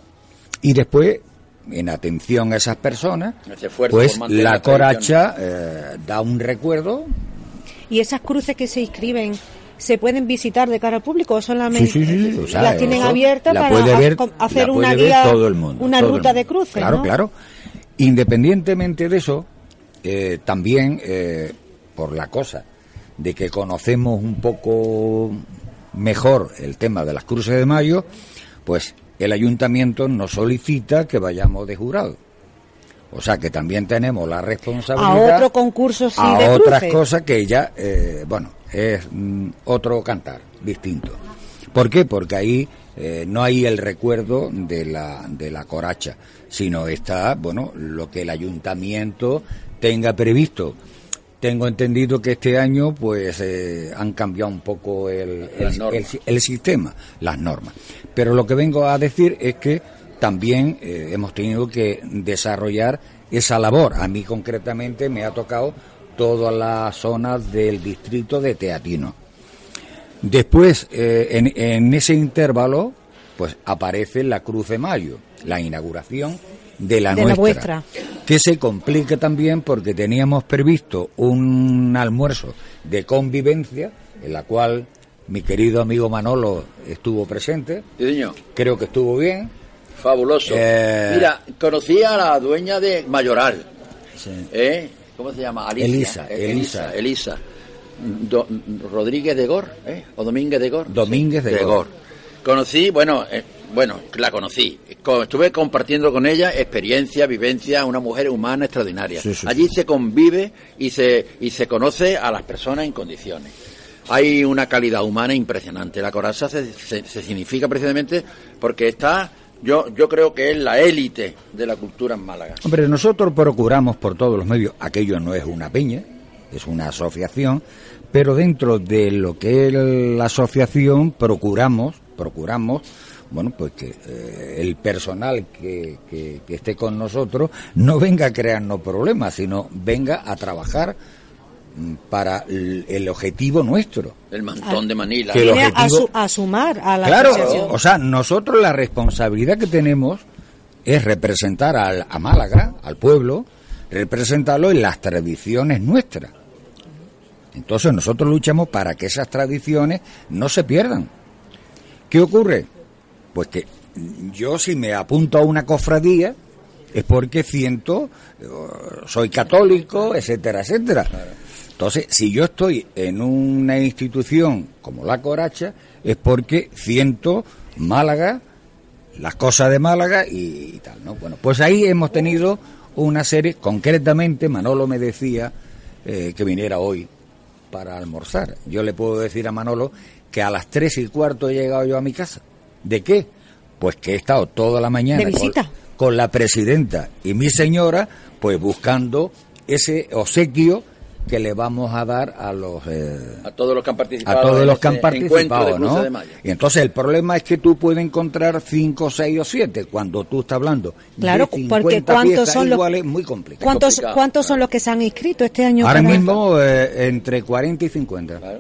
y después, en atención a esas personas, pues la coracha eh, da un recuerdo.
¿Y esas cruces que se inscriben se pueden visitar de cara al público o solamente
Sí, sí, sí, o sea,
las tienen abiertas
la
para
ver- la
hacer una guía,
todo el mundo,
una
todo el
ruta de cruces,
Claro,
¿no?
claro. Independientemente de eso, eh, también eh, por la cosa de que conocemos un poco mejor el tema de las cruces de mayo, pues el ayuntamiento nos solicita que vayamos de jurado. O sea que también tenemos la responsabilidad
A otro concurso, sí,
a
de
otras
cruces.
cosas que ya, eh, bueno, es mm, otro cantar distinto. ¿Por qué? Porque ahí eh, no hay el recuerdo de la, de la coracha, sino está, bueno, lo que el ayuntamiento tenga previsto. Tengo entendido que este año, pues, eh, han cambiado un poco el, el sistema, las normas. Pero lo que vengo a decir es que también eh, hemos tenido que desarrollar esa labor. A mí concretamente me ha tocado todas las zonas del distrito de Teatino. Después, eh, en, en ese intervalo, pues aparece la Cruz de Mayo, la inauguración de la
De la
nuestra.
vuestra.
Que se complica también porque teníamos previsto un almuerzo de convivencia, en la cual mi querido amigo Manolo estuvo presente.
Sí, señor.
Creo que estuvo bien.
Fabuloso.
Eh,
Mira, conocí a la dueña de Mayoral. ¿Eh? ¿Cómo se llama? Alicia.
Elisa,
Eh,
Elisa.
Elisa. Elisa. Do- Rodríguez de Gor, ¿eh? ¿O Domínguez de Gor?
Domínguez de Gor.
Conocí, bueno, eh, bueno, la conocí. Co- Estuve compartiendo con ella experiencia, vivencia, una mujer humana extraordinaria.
Sí, sí,
Allí se convive y se, y se conoce a las personas en condiciones. Hay una calidad humana impresionante. La coraza se, se- se significa precisamente porque está, yo, yo creo que es la élite de la cultura en Málaga.
Hombre, nosotros procuramos por todos los medios, aquello no es una peña, es una asociación, pero dentro de lo que es la asociación procuramos, procuramos, bueno, pues que eh, el personal que, que- que esté con nosotros no venga a crearnos problemas, sino venga a trabajar mm, para el, el objetivo nuestro.
El mantón de Manila.
Que el
Viene a,
objetivo-
su- a sumar a la
Claro,
asociación.
o sea, nosotros la responsabilidad que tenemos es representar al- a Málaga, al pueblo, representarlo en las tradiciones nuestras. Entonces nosotros luchamos para que esas tradiciones no se pierdan. ¿Qué ocurre? Pues que yo si me apunto a una cofradía es porque siento, eh, soy católico, etcétera, etcétera. Entonces, si yo estoy en una institución como la Coracha, es porque siento Málaga, las cosas de Málaga y, tal, ¿no? Bueno, pues ahí hemos tenido una serie, concretamente Manolo me decía eh, que viniera hoy para almorzar. Yo le puedo decir a Manolo que a las tres y cuarto he llegado yo a mi casa. ¿De qué? Pues que he estado toda la mañana
¿De
con-
visita?
con la presidenta y mi señora, pues buscando ese obsequio que le vamos a dar a los eh,
A todos los que han participado.
a todos los que han participado, ¿no? Y entonces el problema es que tú puedes encontrar cinco, seis o siete cuando tú estás hablando.
Claro,
de
porque
50
¿cuántos son los-
iguales, muy complicado.
¿Cuántos,
complicado,
¿cuántos son los que se han inscrito este año?
Ahora mismo eh, entre 40 y 50.
Claro.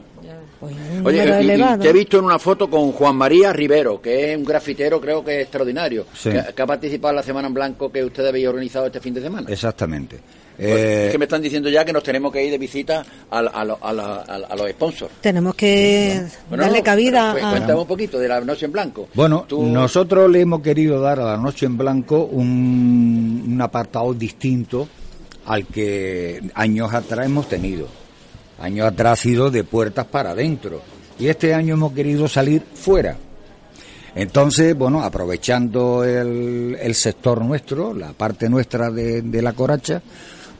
Pues un
Oye,
número
y- y
elevado.
te he visto en una foto con Juan María Rivero, que es un grafitero, creo que extraordinario,
Sí.
que, que ha participado en la Semana en Blanco que ustedes habéis organizado este fin de semana.
Exactamente.
Pues,
Eh,
es que me están diciendo ya que nos tenemos que ir de visita a, a, lo- a la- a- a los sponsors.
Tenemos que
Bueno,
darle
no,
cabida
pero,
a...
cu- Cuéntame un poquito de la noche en blanco.
Bueno,
Tú-
nosotros le hemos querido dar a la Noche en Blanco un, un apartado distinto al que años atrás hemos tenido. Años atrás ha sido de puertas para adentro. Y este año hemos querido salir fuera. Entonces, bueno, aprovechando el, el sector nuestro, la parte nuestra de, de la coracha,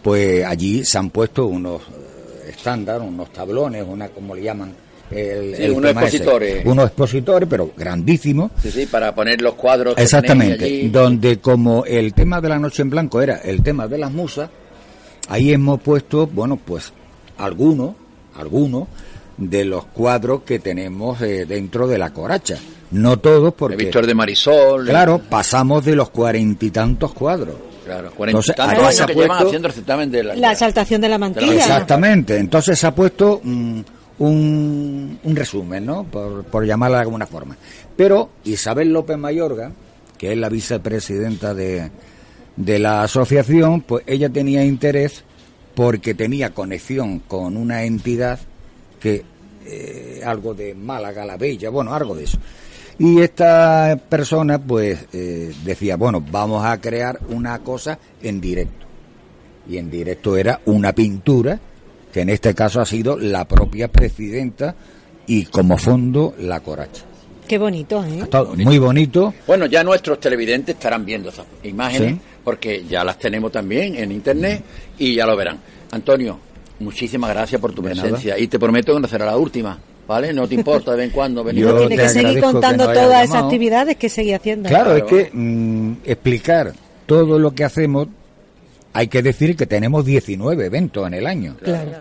pues allí se han puesto unos eh, estándar, unos tablones, una, como le llaman, el,
Sí,
el
unos
ese.
expositores.
Unos expositores, pero grandísimos.
Sí, sí, para poner los cuadros.
Exactamente,
allí.
donde como el tema de la noche en blanco era el tema de las musas, ahí hemos puesto, bueno, pues algunos, algunos de los cuadros que tenemos eh, dentro de la coracha. No todos,
De
porque,
Víctor de Marisol.
claro, pasamos de los cuarenta y tantos cuadros.
Claro, cuarenta y
Entonces,
tantos años
se ha
que llevan haciendo el certamen de la...
La exaltación de la mantilla.
Exactamente, entonces se ha puesto mm, un, un resumen, ¿no? Por, por llamarla de alguna forma. Pero Isabel López Mayorga, que es la vicepresidenta de, de la asociación, pues ella tenía interés porque tenía conexión con una entidad que eh, algo de Málaga la Bella, bueno, algo de eso. Y esta persona pues eh, decía, bueno, vamos a crear una cosa en directo y en directo era una pintura que en este caso ha sido la propia presidenta y como fondo la coracha.
Qué bonito, ¿eh?
Estado muy bonito.
Bueno, ya nuestros televidentes estarán viendo esas imágenes,
Sí.
porque ya las tenemos también en internet y ya lo verán. Antonio, muchísimas gracias por tu
De
presencia y te prometo que no será la última, ¿vale? No te importa de vez en cuando venir.
Yo
Tiene
te
que seguir
que
contando todas esas actividades que sigue haciendo.
Claro,
Claro.
es que mm, explicar todo lo que hacemos, hay que decir que tenemos 19 eventos en el año.
Claro.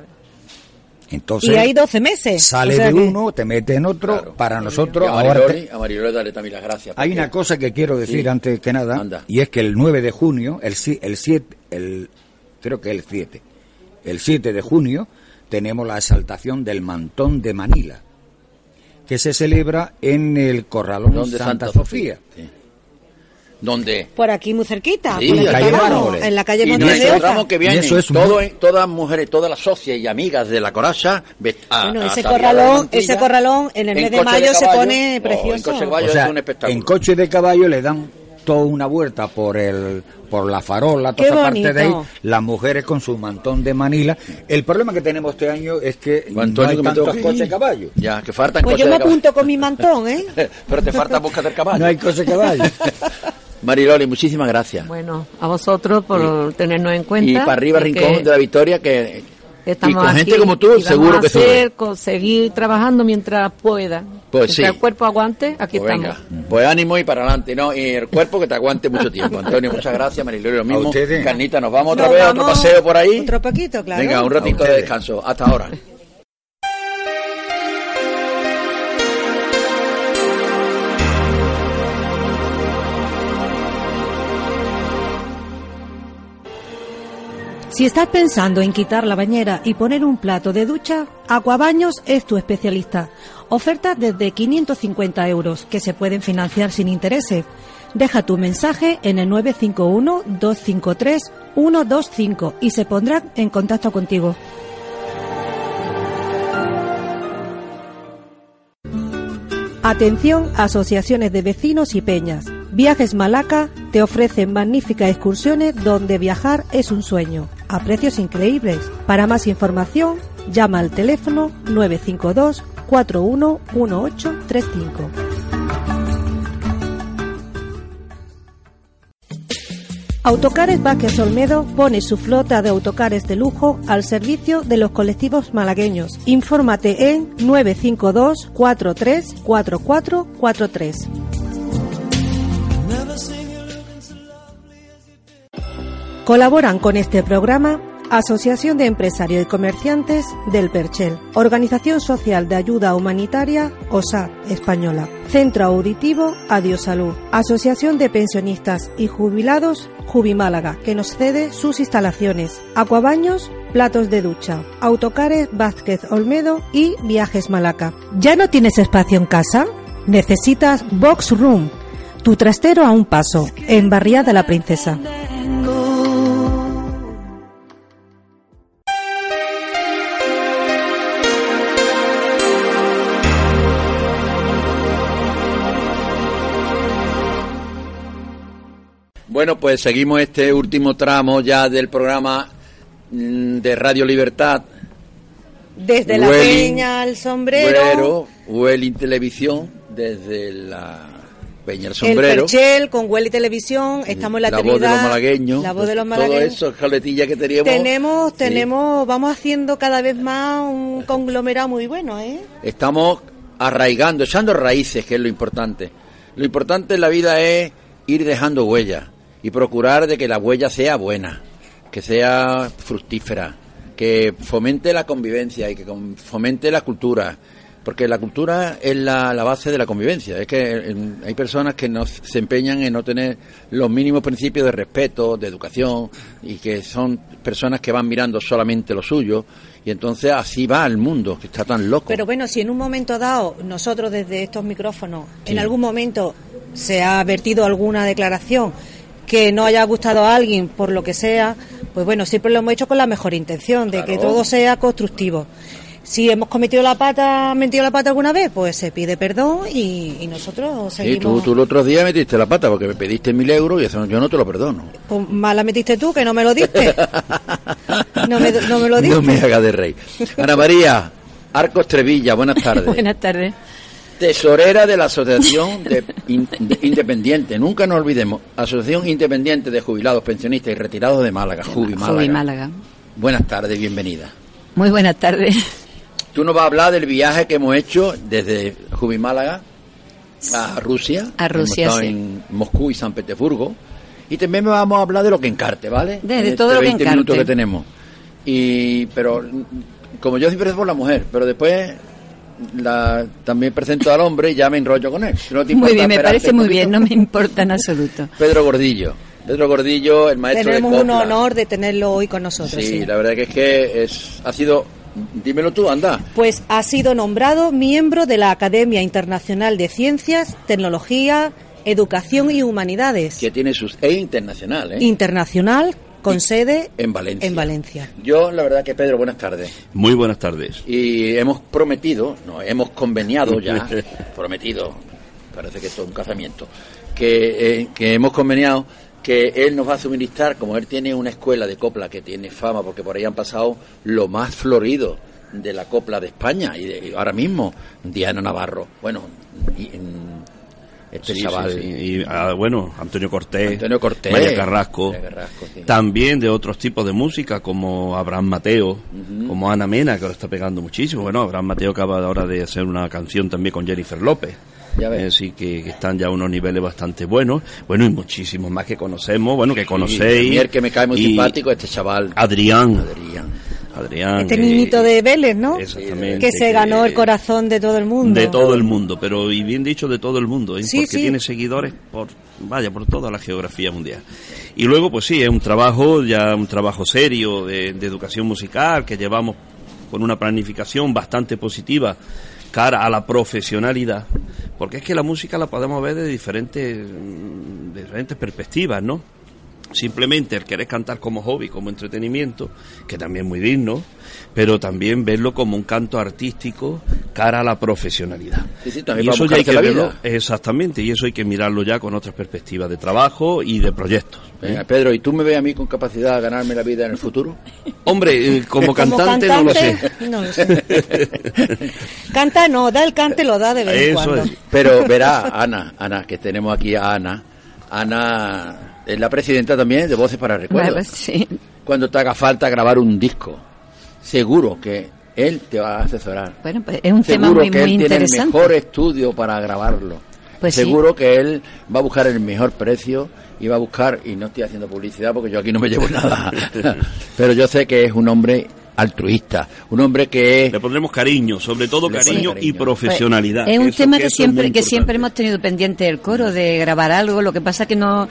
Entonces,
Y hay 12 meses.
sale
o sea
de
que-
uno, te mete en otro.
Claro.
Para nosotros,
a
ahora te-
a Mariloli dale también las gracias.
hay una cosa que quiero decir
Sí.
antes que nada,
Anda.
y es que el 9 de junio, el, si- el 7, el, creo que el 7, el 7 de junio, tenemos la exaltación del Mantón de Manila, que se celebra en el Corralón
Donde
Santa, Sofía.
Sí. Donde
Por aquí muy cerquita.
Sí,
por
en la
aquí
calle.
En la calle
y
Montes de Oca.
encontramos que vienen
Y eso es
todo-
muy-
todas mujeres, todas las socias y amigas de la coraza. a-
Bueno,
a-
ese corralón, ese corralón en el mes de mayo se
caballo.
pone
Oh, en
precioso.
coche de caballo
O sea,
es un espectáculo.
en coche de caballo le dan toda una vuelta por el por la farola, toda esa parte de ahí, las mujeres con su mantón de Manila. El problema que tenemos este año es que no hay tantos
que
coches caballo.
Ya, que faltan
Pues
coches
yo me apunto con mi mantón, ¿eh?
Pero te falta buscar el caballo.
No hay coches de caballo.
Mariloli, muchísimas gracias.
Bueno, a vosotros por tenernos en cuenta.
y para arriba, Rincón de la Victoria, que
estamos
y con
aquí
gente como tú, seguro
a
que
hacer, con- seguir trabajando mientras pueda.
Pues
Mientras
sí.
el cuerpo aguante, aquí
Pues
estamos.
venga, pues ánimo y para adelante, ¿no? Y el cuerpo que te aguante mucho tiempo. Antonio, muchas gracias. Mariloli, lo mismo.
ustedes.
Carnita, nos vamos otra
Nos
vez a otro paseo por ahí.
Otro poquito, claro.
Venga, un ratito
A
de descanso. Hasta ahora.
Si estás pensando en quitar la bañera y poner un plato de ducha, Aquabaños es tu especialista. Oferta desde 550 euros que se pueden financiar sin intereses. Deja tu mensaje en el 951-253-125 y se pondrán en contacto contigo. Atención, asociaciones de vecinos y peñas. Viajes Malaca te ofrecen magníficas excursiones donde viajar es un sueño, a precios increíbles. Para más información, llama al teléfono 952 411835. Autocares Vázquez Olmedo pone su flota de autocares de lujo al servicio de los colectivos malagueños. Infórmate en 952 43 4443. Colaboran con este programa Asociación de Empresarios y Comerciantes del Perchel, Organización Social de Ayuda Humanitaria OSA Española, Centro Auditivo Adiós Salud, Asociación de Pensionistas y Jubilados Jubimálaga, que nos cede sus instalaciones, Acuabaños, Platos de Ducha, Autocares Vázquez Olmedo y Viajes Malaca. ¿Ya no tienes espacio en casa? Necesitas Box Room, tu trastero a un paso, en Barriada la Princesa.
Bueno, pues seguimos este último tramo ya del programa mm, de Radio Libertad.
Desde la
Welling-
peña al sombrero,
Welling Televisión, desde la Peña el
el
Sombrero.
Perchel con Huele Televisión, estamos en la,
la voz de los malagueños.
La voz de los
Todo
malagueños.
eso, jaletillas que teníamos.
Tenemos,
Sí.
tenemos, vamos haciendo cada vez más un conglomerado muy bueno, ¿eh?
Estamos arraigando, echando raíces, que es lo importante. Lo importante en la vida es ir dejando huella y procurar de que la huella sea buena, que sea fructífera, que fomente la convivencia y que fomente la cultura. Porque la cultura es la, la base de la convivencia. Es que hay personas que no se empeñan en no tener los mínimos principios de respeto, de educación, y que son personas que van mirando solamente lo suyo. Y entonces así va el mundo, que está tan loco.
Pero bueno, si en un momento dado nosotros desde estos micrófonos,
Sí.
en algún momento se ha vertido alguna declaración que no haya gustado a alguien por lo que sea, pues bueno, siempre lo hemos hecho con la mejor intención, de que todo sea constructivo. Si hemos cometido la pata, metido la pata alguna vez, pues se pide perdón y, y nosotros
Sí,
seguimos.
tú, tú el otro día metiste la pata porque me pediste mil euros y eso yo no te lo perdono.
Pues más la metiste tú, que no me lo diste. no, me, no me lo diste.
No me hagas de rey. Ana María, Arcos Trevilla, buenas tardes.
Buenas tardes.
Tesorera de la Asociación de In- de Independiente, nunca nos olvidemos, Asociación Independiente de Jubilados, Pensionistas y Retirados de Málaga, Jubi Málaga.
Jubi Málaga.
Buenas tardes, bienvenida.
Muy buenas tardes.
Tú nos vas a hablar del viaje que hemos hecho desde Jubi Málaga a Rusia.
A Rusia,
Hemos estado
sí.
en Moscú y San Petersburgo. Y también vamos a hablar de lo que encarte, ¿vale?
De- de
En
todo
este
lo que
20
encarte.
minutos que tenemos. Y, pero, como yo siempre por la mujer, pero después la, también presento al hombre y ya me enrollo con él. No te
Muy bien, me parece muy bien, no me importa en absoluto.
Pedro Gordillo. Pedro Gordillo, el maestro
Tenemos
de
un honor de tenerlo hoy con nosotros.
Sí,
sí.
la verdad que es que es, ha sido... Dímelo tú, anda.
Pues ha sido nombrado miembro de la Academia Internacional de Ciencias, Tecnología, Educación y Humanidades
Que tiene sus... Es internacional, ¿eh?
internacional con sede
En Valencia.
en Valencia.
Yo, la verdad que Pedro, buenas tardes.
Muy buenas tardes.
Y hemos prometido, no, hemos conveniado ya, prometido, parece que esto es un casamiento, que, eh, que hemos conveniado que él nos va a suministrar, como él tiene una escuela de copla que tiene fama, porque por ahí han pasado lo más florido de la copla de España, y, de- y ahora mismo, Diana Navarro, bueno, y, en- este
Sí,
chaval,
sí, sí. Y, ah, bueno, Antonio Cortés,
Antonio Cortés,
María Carrasco, también de otros tipos de música como Abraham Mateo, como Ana Mena, que ahora está pegando muchísimo. Bueno, Abraham Mateo acaba ahora de hacer una canción también con Jennifer López.
Ves.
Eh, Así que, que están ya a unos niveles bastante buenos. Bueno, y muchísimos más que conocemos, bueno, que conocéis.
el que me cae muy simpático, este chaval,
Adrián.
Adrián.
Adrián.
Este niñito de Vélez, ¿no?
Exactamente.
Que se ganó el corazón de todo el mundo.
De todo el mundo, pero y bien dicho de todo el mundo, ¿eh?
Sí,
porque
sí.
tiene seguidores por vaya, por toda la geografía mundial. Y luego, pues sí, es un trabajo, ya un trabajo serio de, de educación musical que llevamos con una planificación bastante positiva cara a la profesionalidad, porque es que la música la podemos ver de diferentes, mm, de diferentes perspectivas, ¿no? Simplemente el querer cantar como hobby, como entretenimiento, que también es muy digno, pero también verlo como un canto artístico cara a la profesionalidad.
Sí, sí, también
y eso ya hay que verlo, exactamente, y eso hay que mirarlo ya con otras perspectivas de trabajo y de proyectos. ¿eh?
Venga, Pedro, ¿y tú me ves a mí con capacidad de ganarme la vida en el futuro?
Hombre, eh, como, cantante, no lo sé.
no lo sé. Canta no, da el cante, lo da de vez en cuando.
es.
Pero verá, Ana, Ana, que tenemos aquí a Ana. Ana es la presidenta también de Voces para Recuerdos.
Bueno, sí.
Cuando te haga falta grabar un disco, seguro que él te va a asesorar.
Bueno, pues es un tema
Seguro
muy,
que
muy
él tiene el mejor estudio para grabarlo.
Pues sí.
Seguro que él va a buscar el mejor precio y va a buscar, y no estoy haciendo publicidad porque yo aquí no me llevo nada, pero yo sé que es un hombre altruista, un hombre que es...
Le pondremos cariño, sobre todo cariño, y
cariño.
profesionalidad.
Pues, Es un
Eso-
tema que,
es
siempre que siempre hemos tenido pendiente el coro de grabar algo. Lo que pasa que no,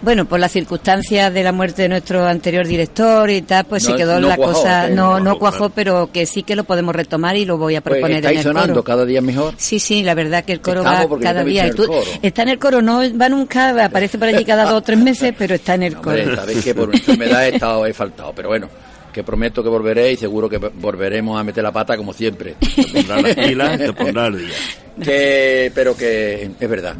bueno, por las circunstancias de la muerte de nuestro anterior director y tal, pues
No-
se quedó
no
la
cuajó,
cosa,
¿eh?
no,
No
cuajó,
claro.
pero que sí que lo podemos retomar y lo voy a
Pues
proponer en
estáis
el
sonando
coro.
cada día mejor.
Sí, sí, la verdad que el coro
Estamos
va cada día.
visto
Y
en
tú-
el coro.
está en el coro, no va nunca, aparece por allí cada dos o tres meses, pero está en el
No,
coro.
hombre, sabéis que por enfermedad he estado, he faltado, pero bueno, que prometo que volveré y seguro que volveremos a meter la pata como siempre.
Te pondrá las pilas, te pondrá al día.
que, pero que es verdad.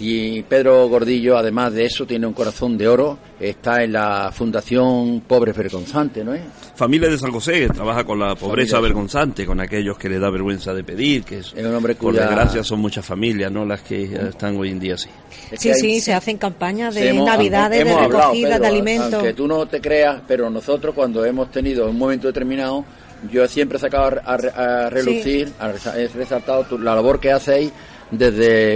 Si Pedro Gordillo, además de eso, tiene un corazón de oro, está en la Fundación Pobres Vergonzantes, ¿no es?
Familia de San José, que trabaja con la pobreza
Familia.
vergonzante, con aquellos que le da vergüenza de pedir, que es,
Es un hombre
por
cuya-
desgracia son muchas familias, ¿no? Las que están hoy en día así.
Es
Sí,
que hay-
sí, se hacen campañas de
hemos-
navidades, de
hablado,
recogida
Pedro,
de alimentos.
Aunque tú no te creas, pero nosotros cuando hemos tenido un momento determinado, yo siempre he sacado a, a- a relucir, a resa- he resaltado tu- la labor que hacéis desde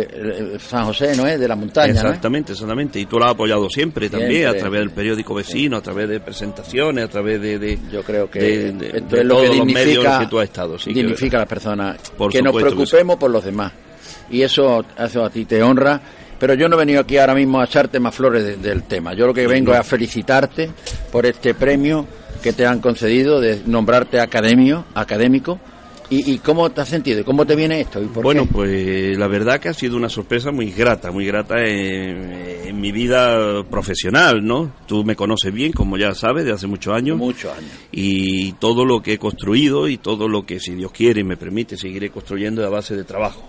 eh, San José, ¿no es? De la montaña.
Exactamente, exactamente. Y tú lo has apoyado siempre, también, a través del periódico vecino, a través de presentaciones, a través de... de-
Yo creo que
de- de-
esto es lo que
los medios que tú has estado. Sí, que-
dignifica a las personas.
Por
que nos
que
preocupemos por los demás. Y eso, eso a ti te honra. Pero yo no he venido aquí ahora mismo a echarte más flores de- del tema. Yo lo que vengo es a felicitarte por este premio que te han concedido de nombrarte academio, académico. ¿Y, y cómo te has sentido? ¿Y cómo te viene esto? ¿Y por
Bueno,
qué?
pues la verdad que ha sido una sorpresa muy grata, muy grata en, en mi vida profesional, ¿no? Tú me conoces bien, como ya sabes, de hace muchos años.
muchos años.
Y todo lo que he construido y todo lo que, si Dios quiere y me permite, seguiré construyendo a base de trabajo.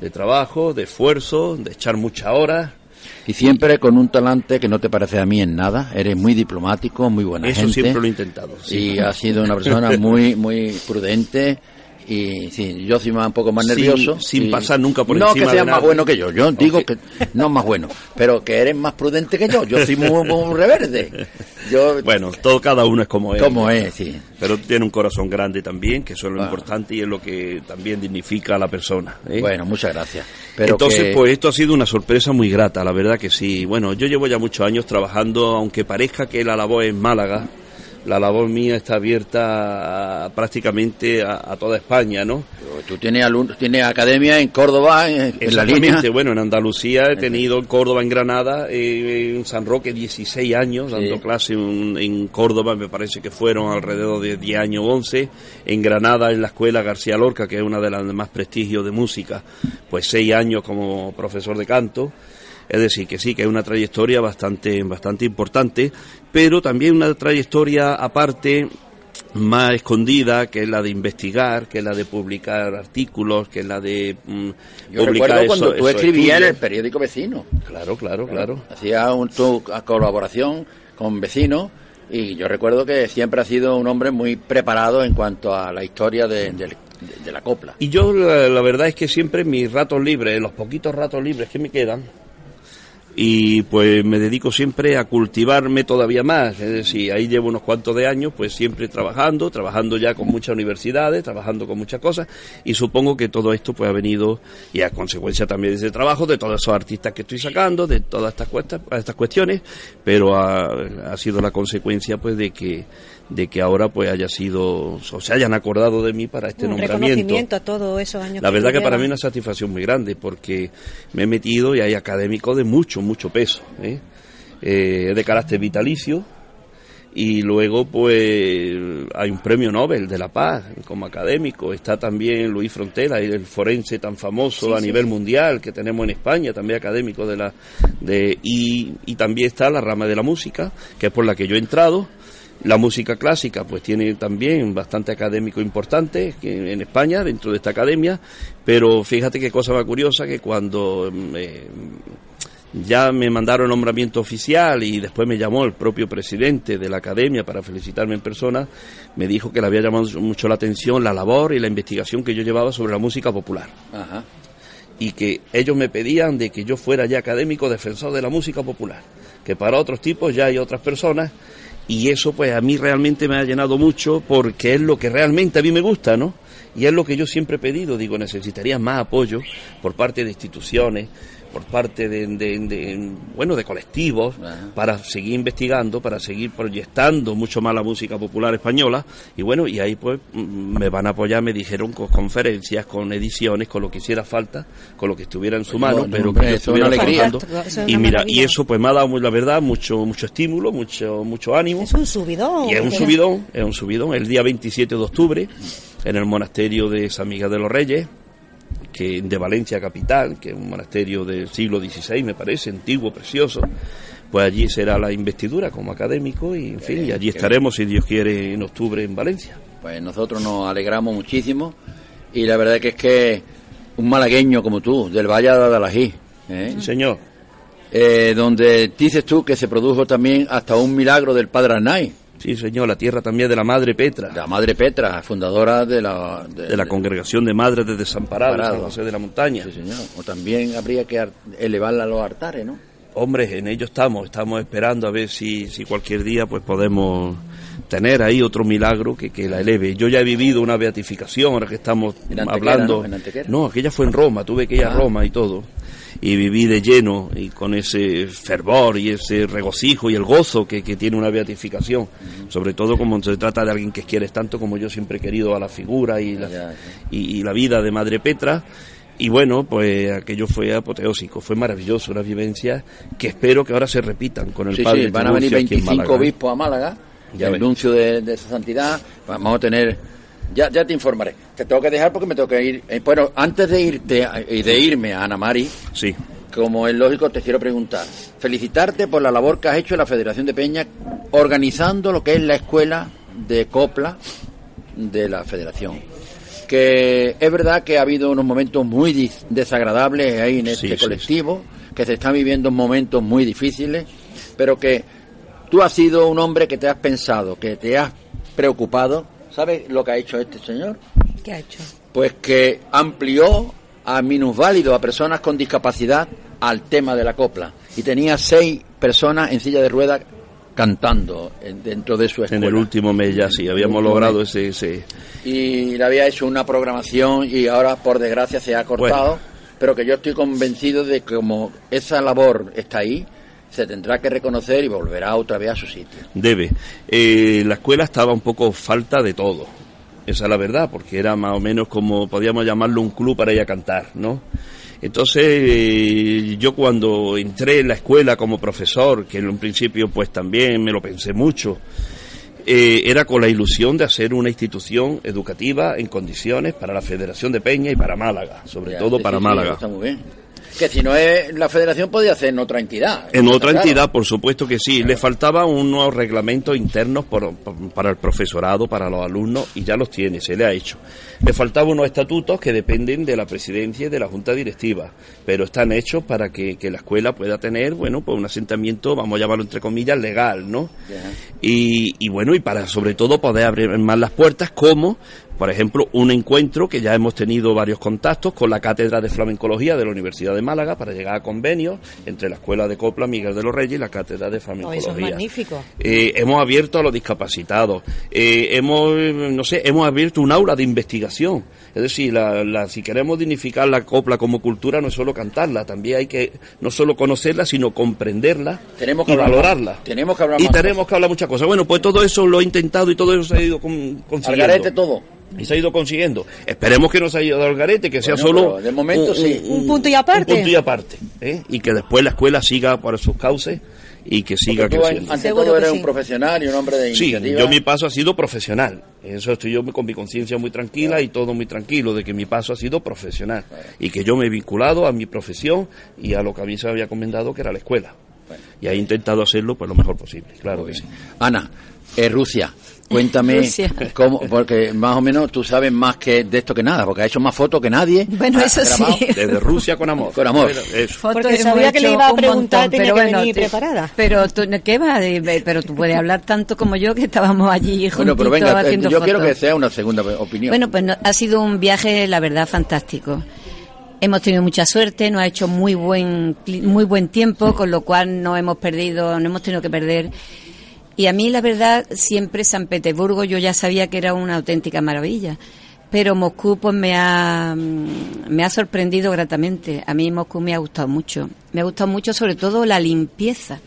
De trabajo, de esfuerzo, de echar muchas horas.
Y siempre con un talante que no te parece a mí en nada. Eres muy diplomático, muy buena
Eso
gente.
siempre lo he intentado. sí.
y ha sido una persona muy muy prudente y sí, yo soy más, un poco más nervioso.
sin
y-
pasar nunca por
no
encima
que
de
seas más bueno que yo, yo digo que no más bueno, pero que eres más prudente que yo. Yo soy muy, muy reverde. Yo,
Bueno, todo cada uno es como es.
como es, sí.
Pero tiene un corazón grande también, que eso es lo
Ah.
importante y es lo que también dignifica a la persona. ¿eh?
Bueno, muchas gracias. Pero
Entonces,
que-
pues esto ha sido una sorpresa muy grata, la verdad que sí. Bueno, yo llevo ya muchos años trabajando, aunque parezca que la labor es Málaga, la labor mía está abierta a- prácticamente a, a toda España, ¿no?
tú tienes, alumnos, tienes academia en Córdoba, en, en la línea.
Bueno, en Andalucía he tenido en Córdoba, en Granada, eh, en San Roque 16 años dando
Sí.
clase en, en Córdoba, me parece que fueron alrededor de 10 años, 11, en Granada en la escuela García Lorca, que es una de las de más prestigio de música, pues 6 años como profesor de canto. Es decir, que sí, que es una trayectoria bastante, bastante importante, pero también una trayectoria aparte más escondida, que es la de investigar, que es la de publicar artículos, que es la de mm,
Yo
publicar
recuerdo cuando
eso-
tú escribías en el periódico vecino.
Claro, claro, claro.
Hacía un, tu colaboración con vecinos y yo recuerdo que siempre ha sido un hombre muy preparado en cuanto a la historia de, de- de la copla.
Y yo la, la verdad es que siempre mis ratos libres, los poquitos ratos libres que me quedan, y pues me dedico siempre a cultivarme todavía más. Es decir, ahí llevo unos cuantos de años, pues siempre trabajando, trabajando ya con muchas universidades, trabajando con muchas cosas, y supongo que todo esto pues ha venido, y a consecuencia también de ese trabajo, de todos esos artistas que estoy sacando, de todas estas, cuestas, estas cuestiones, pero ha, ha sido la consecuencia pues de que de que ahora pues haya sido o se hayan acordado de mí para este
Un
nombramiento.
reconocimiento a todos esos años.
La verdad que para mí una satisfacción muy grande porque me he metido y hay académicos de mucho, mucho peso. ¿eh? Eh, de carácter vitalicio y luego pues hay un premio Nobel de la Paz como académico. Está también Luis Frontera, el forense tan famoso a nivel mundial que tenemos en España, también académico de la... De, y, y también está la rama de la música, que es por la que yo he entrado. La música clásica pues tiene también bastante académico importante en España dentro de esta academia, pero fíjate qué cosa más curiosa que cuando mm, eh, ya me mandaron nombramiento oficial y después me llamó el propio presidente de la academia para felicitarme en persona, me dijo que le había llamado mucho la atención la labor y la investigación que yo llevaba sobre la música popular
Ajá.
y que ellos me pedían de que yo fuera ya académico defensor de la música popular, que para otros tipos ya hay otras personas y eso pues a mí realmente me ha llenado mucho porque es lo que realmente a mí me gusta, ¿no? Y es lo que yo siempre he pedido, digo, necesitaría más apoyo por parte de instituciones, por parte de, de- de, bueno de colectivos
Ajá.
para seguir investigando para seguir proyectando mucho más la música popular española y bueno y ahí pues me van a apoyar me dijeron con conferencias con ediciones con lo que hiciera falta con lo que estuviera en su mano pero
hombre,
que yo estuviera trabajando.
Es
y mira y eso pues me ha dado la verdad mucho mucho estímulo mucho mucho ánimo
Es un subidón.
y es un subidón, es un subidón. El día 27 de octubre, en el monasterio de San Miguel de los Reyes, que de Valencia capital, que es un monasterio del siglo XVI, me parece, antiguo, precioso. Pues allí será la investidura como académico y, en fin, y allí estaremos, si Dios quiere, en octubre en Valencia.
Pues nosotros nos alegramos muchísimo y la verdad que es que un malagueño como tú, del Valle de Adalají, ¿eh?
Sí, señor.
Eh, donde dices tú que se produjo también hasta un milagro del Padre Arnay,
Sí, señor, la tierra también de la Madre Petra,
la Madre Petra, fundadora de la...
de la congregación de Madres de Desamparados, San
Desamparados.
José de la Montaña.
Sí, señor. O también habría que ar- elevarla a los altares, ¿no?
Hombre, en ello estamos, estamos esperando a ver si, si cualquier día pues podemos tener ahí otro milagro que, que la eleve. Yo ya he vivido una beatificación, ahora que estamos hablando.
¿no? En Antequera.
No, aquella fue en Roma, tuve que ir a
Ah.
Roma y todo. Y viví de lleno y con ese fervor y ese regocijo y el gozo que, que tiene una beatificación. Sobre todo como se trata de alguien que quieres tanto como yo siempre he querido a la figura y la,
Ya, ya.
y, y la vida de Madre Petra. Y bueno, pues aquello fue apoteósico, fue maravilloso, una vivencia que espero que ahora se repitan con el
Sí,
padre
sí, van a venir
Tiburcio aquí en
25
Málaga.
obispos a Málaga,
Ya
el anuncio de, de esa santidad, vamos a tener... Ya, ya te informaré. Te tengo que dejar porque me tengo que ir. Eh, bueno, antes de irte y de irme a Ana Mari,
Sí,
como es lógico, te quiero preguntar. Felicitarte por la labor que has hecho en la Federación de Peña organizando lo que es la escuela de copla de la Federación. Que es verdad que ha habido unos momentos muy desagradables ahí en este
sí,
colectivo, que se están viviendo momentos muy difíciles, pero que tú has sido un hombre que te has pensado, que te has preocupado. ¿Sabes lo que ha hecho este señor?
¿Qué ha hecho?
pues que amplió a minusválidos, a personas con discapacidad, al tema de la copla. Y tenía seis personas en silla de ruedas cantando en- dentro de su
en
escuela.
el último mes ya sí, habíamos logrado
mes.
ese, ese...
Y le había hecho una programación y ahora, por desgracia, se ha cortado.
Bueno.
Pero que yo estoy convencido de que como esa labor está ahí, se tendrá que reconocer y volverá otra vez a su sitio.
Debe. Eh, la escuela estaba un poco falta de todo. Esa es la verdad, porque era más o menos como podíamos llamarlo un club para ir a cantar, ¿no? Entonces, eh, yo cuando entré en la escuela como profesor, que en un principio pues también me lo pensé mucho, eh, era con la ilusión de hacer una institución educativa en condiciones para la Federación de Peña y para Málaga, sobre
Ya,
todo para
sí,
Málaga.
está muy bien. Que si no es la federación, podía hacer en otra entidad.
En otra
Claro.
entidad, por supuesto que sí. Le faltaban unos reglamentos internos por- por- para el profesorado, para los alumnos, y ya los tiene, se le ha hecho. Le faltaban unos estatutos que dependen de la presidencia y de la junta directiva, pero están hechos para que, que la escuela pueda tener, bueno, pues un asentamiento, vamos a llamarlo entre comillas, legal, ¿no? Y, y bueno, y para sobre todo poder abrir más las puertas, como por ejemplo, un encuentro que ya hemos tenido varios contactos con la Cátedra de Flamencología de la Universidad de Málaga para llegar a convenios entre la Escuela de Copla Miguel de los Reyes y la Cátedra de
Oh,
Flamencología.
eso es magnífico.
Eh, hemos abierto a los discapacitados, eh, hemos, no sé, hemos abierto un aula de investigación. Es decir, la, la- si queremos dignificar la copla como cultura, no es solo cantarla, también hay que no solo conocerla, sino comprenderla
Tenemos que
y
hablar
valorarla.
Tenemos que hablar
y
más
tenemos que hablar muchas cosas. Bueno, pues todo eso lo he intentado y todo eso se ha ido con, consiguiendo.
Al garete todo.
Y se ha ido consiguiendo. Esperemos que no se haya ido al garete, que sea solo.
pero de momento sí.
Un punto y aparte.
Un punto y aparte. ¿eh? Y que después la escuela siga por sus cauces y que siga
Porque tú,
creciendo.
ante todo, eres
sí.
un profesional y un hombre de
Sí,
iniciativa.
yo mi paso ha sido profesional. Eso estoy yo con mi conciencia muy tranquila y todo muy tranquilo de que mi paso ha sido profesional y que yo me he vinculado a mi profesión y a lo que a mí se me había encomendado que era la escuela. Y he intentado hacerlo pues lo mejor posible, claro que sí.
Ana, eh, Rusia, cuéntame
Rusia.
cómo, porque más o menos tú sabes más que de esto que nada, porque ha hecho más fotos que nadie.
Bueno, eso sí.
Desde Rusia con amor.
Con amor.
Bueno,
Porque sabía que le iba a
un
preguntar,
montón,
tenía
pero
que
bueno,
venir
te-
preparada.
Pero tú, ¿qué va? Pero tú puedes hablar tanto como yo que estábamos allí juntitos
Bueno, pero venga, eh,
haciendo
yo quiero que sea una segunda opinión.
Bueno, pues no- ha sido un viaje, la verdad, fantástico. Hemos tenido mucha suerte, nos ha hecho muy buen, muy buen tiempo, con lo cual no hemos perdido, no hemos tenido que perder. Y a mí, la verdad, siempre San Petersburgo yo ya sabía que era una auténtica maravilla. Pero Moscú, pues me ha, mm, me ha sorprendido gratamente. A mí Moscú me ha gustado mucho. Me ha gustado mucho, sobre todo, la limpieza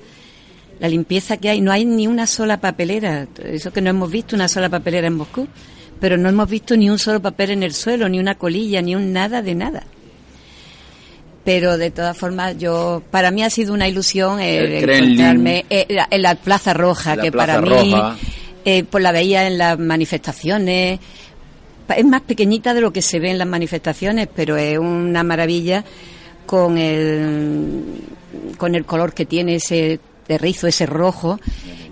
la limpieza que hay. No hay ni una sola papelera. Eso que no hemos visto una sola papelera en Moscú. Pero no hemos visto ni un solo papel en el suelo, ni una colilla, ni un nada de nada. Pero de todas formas, yo para mí ha sido una ilusión el encontrarme eh, la- en la Plaza Roja,
La
que
Plaza
para mí,
Roja.
eh, pues la veía en las manifestaciones. Es más pequeñita de lo que se ve en las manifestaciones, pero es una maravilla con el con el color que tiene ese de rizo, ese rojo.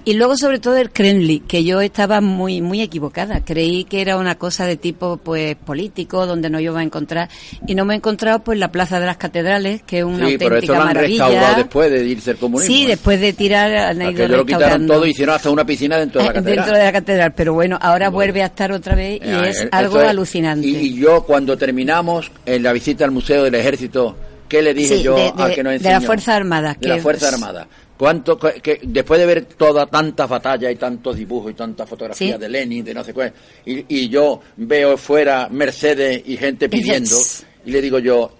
Y luego sobre todo el Kremlin, que yo estaba muy muy equivocada. Creí que era una cosa de tipo pues político, donde no iba a encontrar. Y no me he encontrado pues la Plaza de las Catedrales, que es una
sí, pero
auténtica
eso lo han
maravilla.
restaurado después de irse el comunismo.
Sí,
¿eh?
después de tirar han ido
lo quitaron todo y hicieron hasta una piscina dentro de la catedral.
Dentro de la catedral, pero bueno, ahora vuelve a estar otra vez y
Eh,
es
eh,
algo
esto es-
alucinante.
Y, y yo cuando terminamos en la visita al Museo del Ejército, ¿qué le dije
Sí,
yo
de- de-
al que nos
de
enseñó?
la Fuerza Armada,
De la
que-
Fuerza Armada. ¿Cuánto, que, después de ver todas tantas batallas y tantos dibujos y tantas fotografías
Sí.
de Lenin, de no sé cuál, y, y yo veo fuera Mercedes y gente pidiendo, y le digo yo,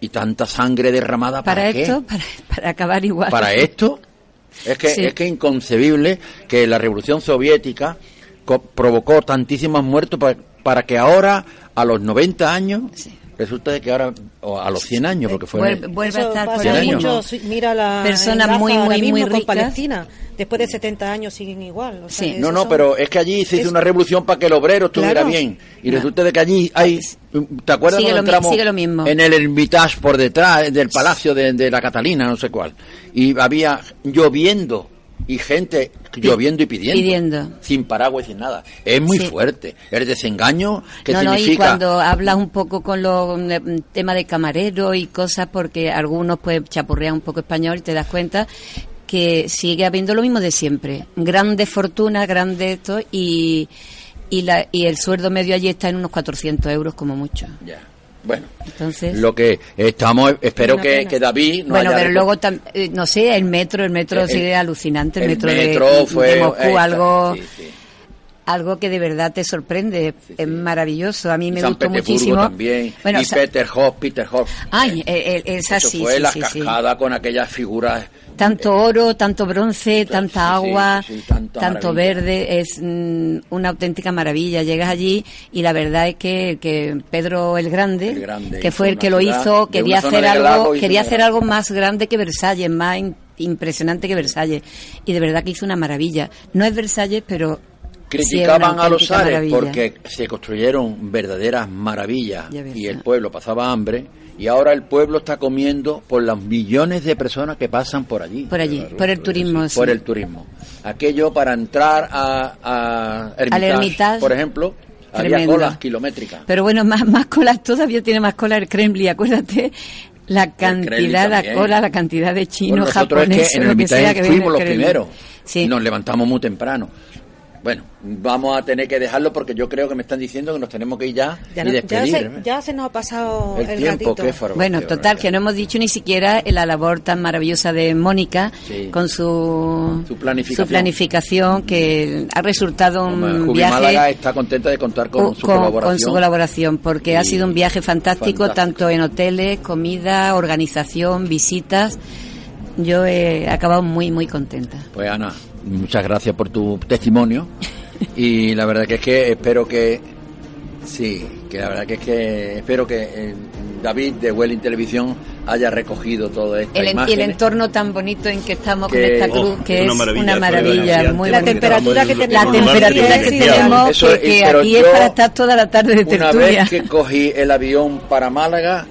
¿y tanta sangre derramada para,
para
qué?
esto, para, para acabar igual.
para esto es que
Sí.
es que inconcebible que la revolución soviética provocó tantísimos muertos pa- para, que ahora a los 90 años
Sí.
Resulta de que ahora o a los 100 años porque fue
Vuelve, vuelve a estar por
ahí.
mira la
Personas
Gaza
muy, muy, muy
con
ricas.
Palestina. Después de 70 años siguen igual. o sea,
Sí.
no no
son-
pero es que allí se hizo
es-
una revolución para que el obrero estuviera
Claro.
bien y
No.
resulta de que allí hay ¿te acuerdas
Sigue
cuando
lo mi-
entramos
sigue lo mismo.
en el Hermitage por detrás del palacio de, de la Catalina no sé cuál y había lloviendo y gente lloviendo y pidiendo
Pidiendo.
sin paraguas y sin nada. Es muy
Sí.
fuerte. El desengaño que
no, no, y
significa.
cuando hablas un poco con los mm, temas de camarero y cosas, porque algunos pues chapurrean un poco español, te das cuenta que sigue habiendo lo mismo de siempre. Grandes fortunas, grandes esto, y, y, la, y el sueldo medio allí está en unos 400 euros como mucho.
Ya. Bueno,
Entonces...
lo que estamos, espero que, que David no
bueno,
haya
pero luego, tam- eh, no sé, el metro, el metro
El-
sigue alucinante, el,
el
metro, de-
metro
de,
fue-
Moscú, algo,
sí, sí.
algo que de verdad te sorprende, es maravilloso, a mí me
San
gustó
Petersburgo
muchísimo.
también.
Bueno,
y
Sa-
Peterhof, Peterhof.
Ay, eh, eh, esa sí,
fue
sí,
la
sí, sí.
cascada con aquellas figuras.
Tanto oro, tanto bronce, tanta agua,
sí, sí, tanta
tanto
maravilla.
verde, es mm, una auténtica maravilla. Llegas allí y la verdad es que, que Pedro el Grande,
El Grande
que fue el que lo
ciudad
hizo, quería hacer algo, quería hacer algo más grande que Versalles, más in- impresionante que Versalles. Y de verdad que hizo una maravilla. No es Versalles, pero sí
Criticaban a los
maravilla.
porque se construyeron verdaderas maravillas y el
¿no?
pueblo pasaba hambre y ahora el pueblo está comiendo por los millones de personas que pasan por allí.
Por allí, por el turismo. sí.
por el turismo. Aquello para entrar a, a Hermitage,
Hermitage,
por ejemplo, había colas kilométricas.
Pero bueno, más, más colas todavía tiene más cola el Kremlin, acuérdate la cantidad de cola, la cantidad de
Bueno,
chinos,
nosotros
japoneses,
es que en
lo que sea que
fuimos los primeros
Sí.
nos levantamos muy temprano. Bueno, vamos a tener que dejarlo porque yo creo que me están diciendo que nos tenemos que ir ya,
Ya,
y
ya
despedir.
se,
¿eh?
ya se nos ha pasado
el,
el,
tiempo,
ratito.
qué
Bueno, total, que no hemos dicho ni siquiera la labor tan maravillosa de Mónica
Sí.
con su,
Su planificación.
su planificación, que ha resultado un viaje
Málaga está contenta de contar con,
con,
su colaboración.
con su colaboración, porque ha sido un viaje fantástico,
fantástico.
tanto en hoteles, comida, organización, visitas. Yo he acabado muy, muy contenta.
Pues Ana, muchas gracias por tu testimonio y la verdad que es que espero que sí, que la verdad que es que espero que eh, David de Welling Televisión haya recogido todo esto.
El, entorno tan bonito en que estamos con esta
oh,
cruz, que
es una maravilla,
una muy
La temperatura que tenemos.
La temperatura que tenemos,
Eso
aquí es para estar toda la tarde de
Una
tertulia.
vez que cogí el avión para Málaga,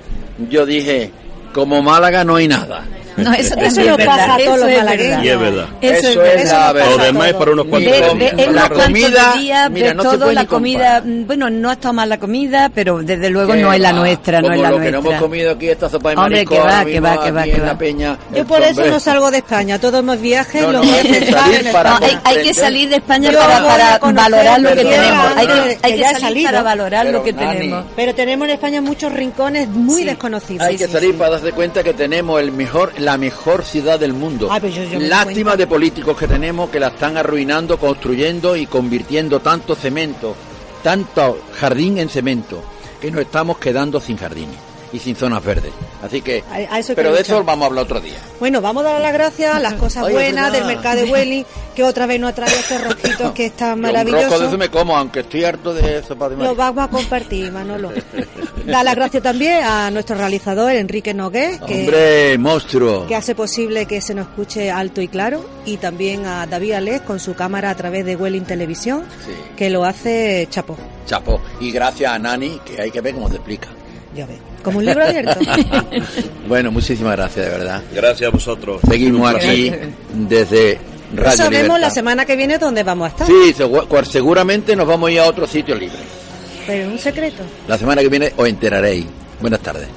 yo dije, como Málaga no hay nada.
No, eso,
Eso
es
pasa
verdad,
a todos
eso
los malagueños.
Y es verdad.
Eso,
Eso
es
la verdad.
Lo
pasa
demás es para unos cuantos años.
ve en
La
unos cuantos
comida,
días,
mira, no se
todo,
puede
la comida,
comparar.
mm, bueno, no ha estado mal la comida, pero desde luego no es la nuestra, no
como
es la
lo que no
nuestra.
hemos comido aquí, esta sopa de
Hombre, que va, que va, que va, que va.
peña.
Yo por eso no salgo de España. Todos mis viajes
No,
los
no, hay
hay, que salir de España para, valorar lo que tenemos. Hay que, hay salir para valorar lo que tenemos.
Pero tenemos en España muchos rincones muy desconocidos.
Hay que salir para darse cuenta que tenemos el mejor, la mejor ciudad del mundo.
Ah, yo- yo
Lástima de políticos que tenemos que la están arruinando, construyendo y convirtiendo tanto cemento, tanto jardín en cemento, que nos estamos quedando sin jardines y sin zonas verdes. Así que,
A- a eso que
pero de eso vamos a hablar otro día.
Bueno, vamos a dar las gracias a las cosas
Oye,
buenas del mercado de Welly, que otra vez nos ha traído estos rojitos que están
Un rojo de eso
maravillosos.
me como, aunque estoy harto de sopa de
Lo
marisco.
vamos a compartir, Manolo. Da las gracias también a nuestro realizador, Enrique Nogués, que,
Hombre, monstruo.
que hace posible que se nos escuche alto y claro, y también a David Alés con su cámara a través de Welling Televisión,
Sí.
que lo hace chapo.
Chapo. Y gracias a Nani, que hay que ver cómo te explica.
Ya ves, como un libro abierto.
bueno, muchísimas gracias, de verdad.
Gracias a vosotros.
Seguimos aquí desde
No
Radio
sabemos
Libertad.
la semana que viene dónde vamos a estar,
Sí, seguramente nos vamos a ir a otro sitio libre.
pero es un secreto.
La semana que viene os enteraréis. Buenas tardes.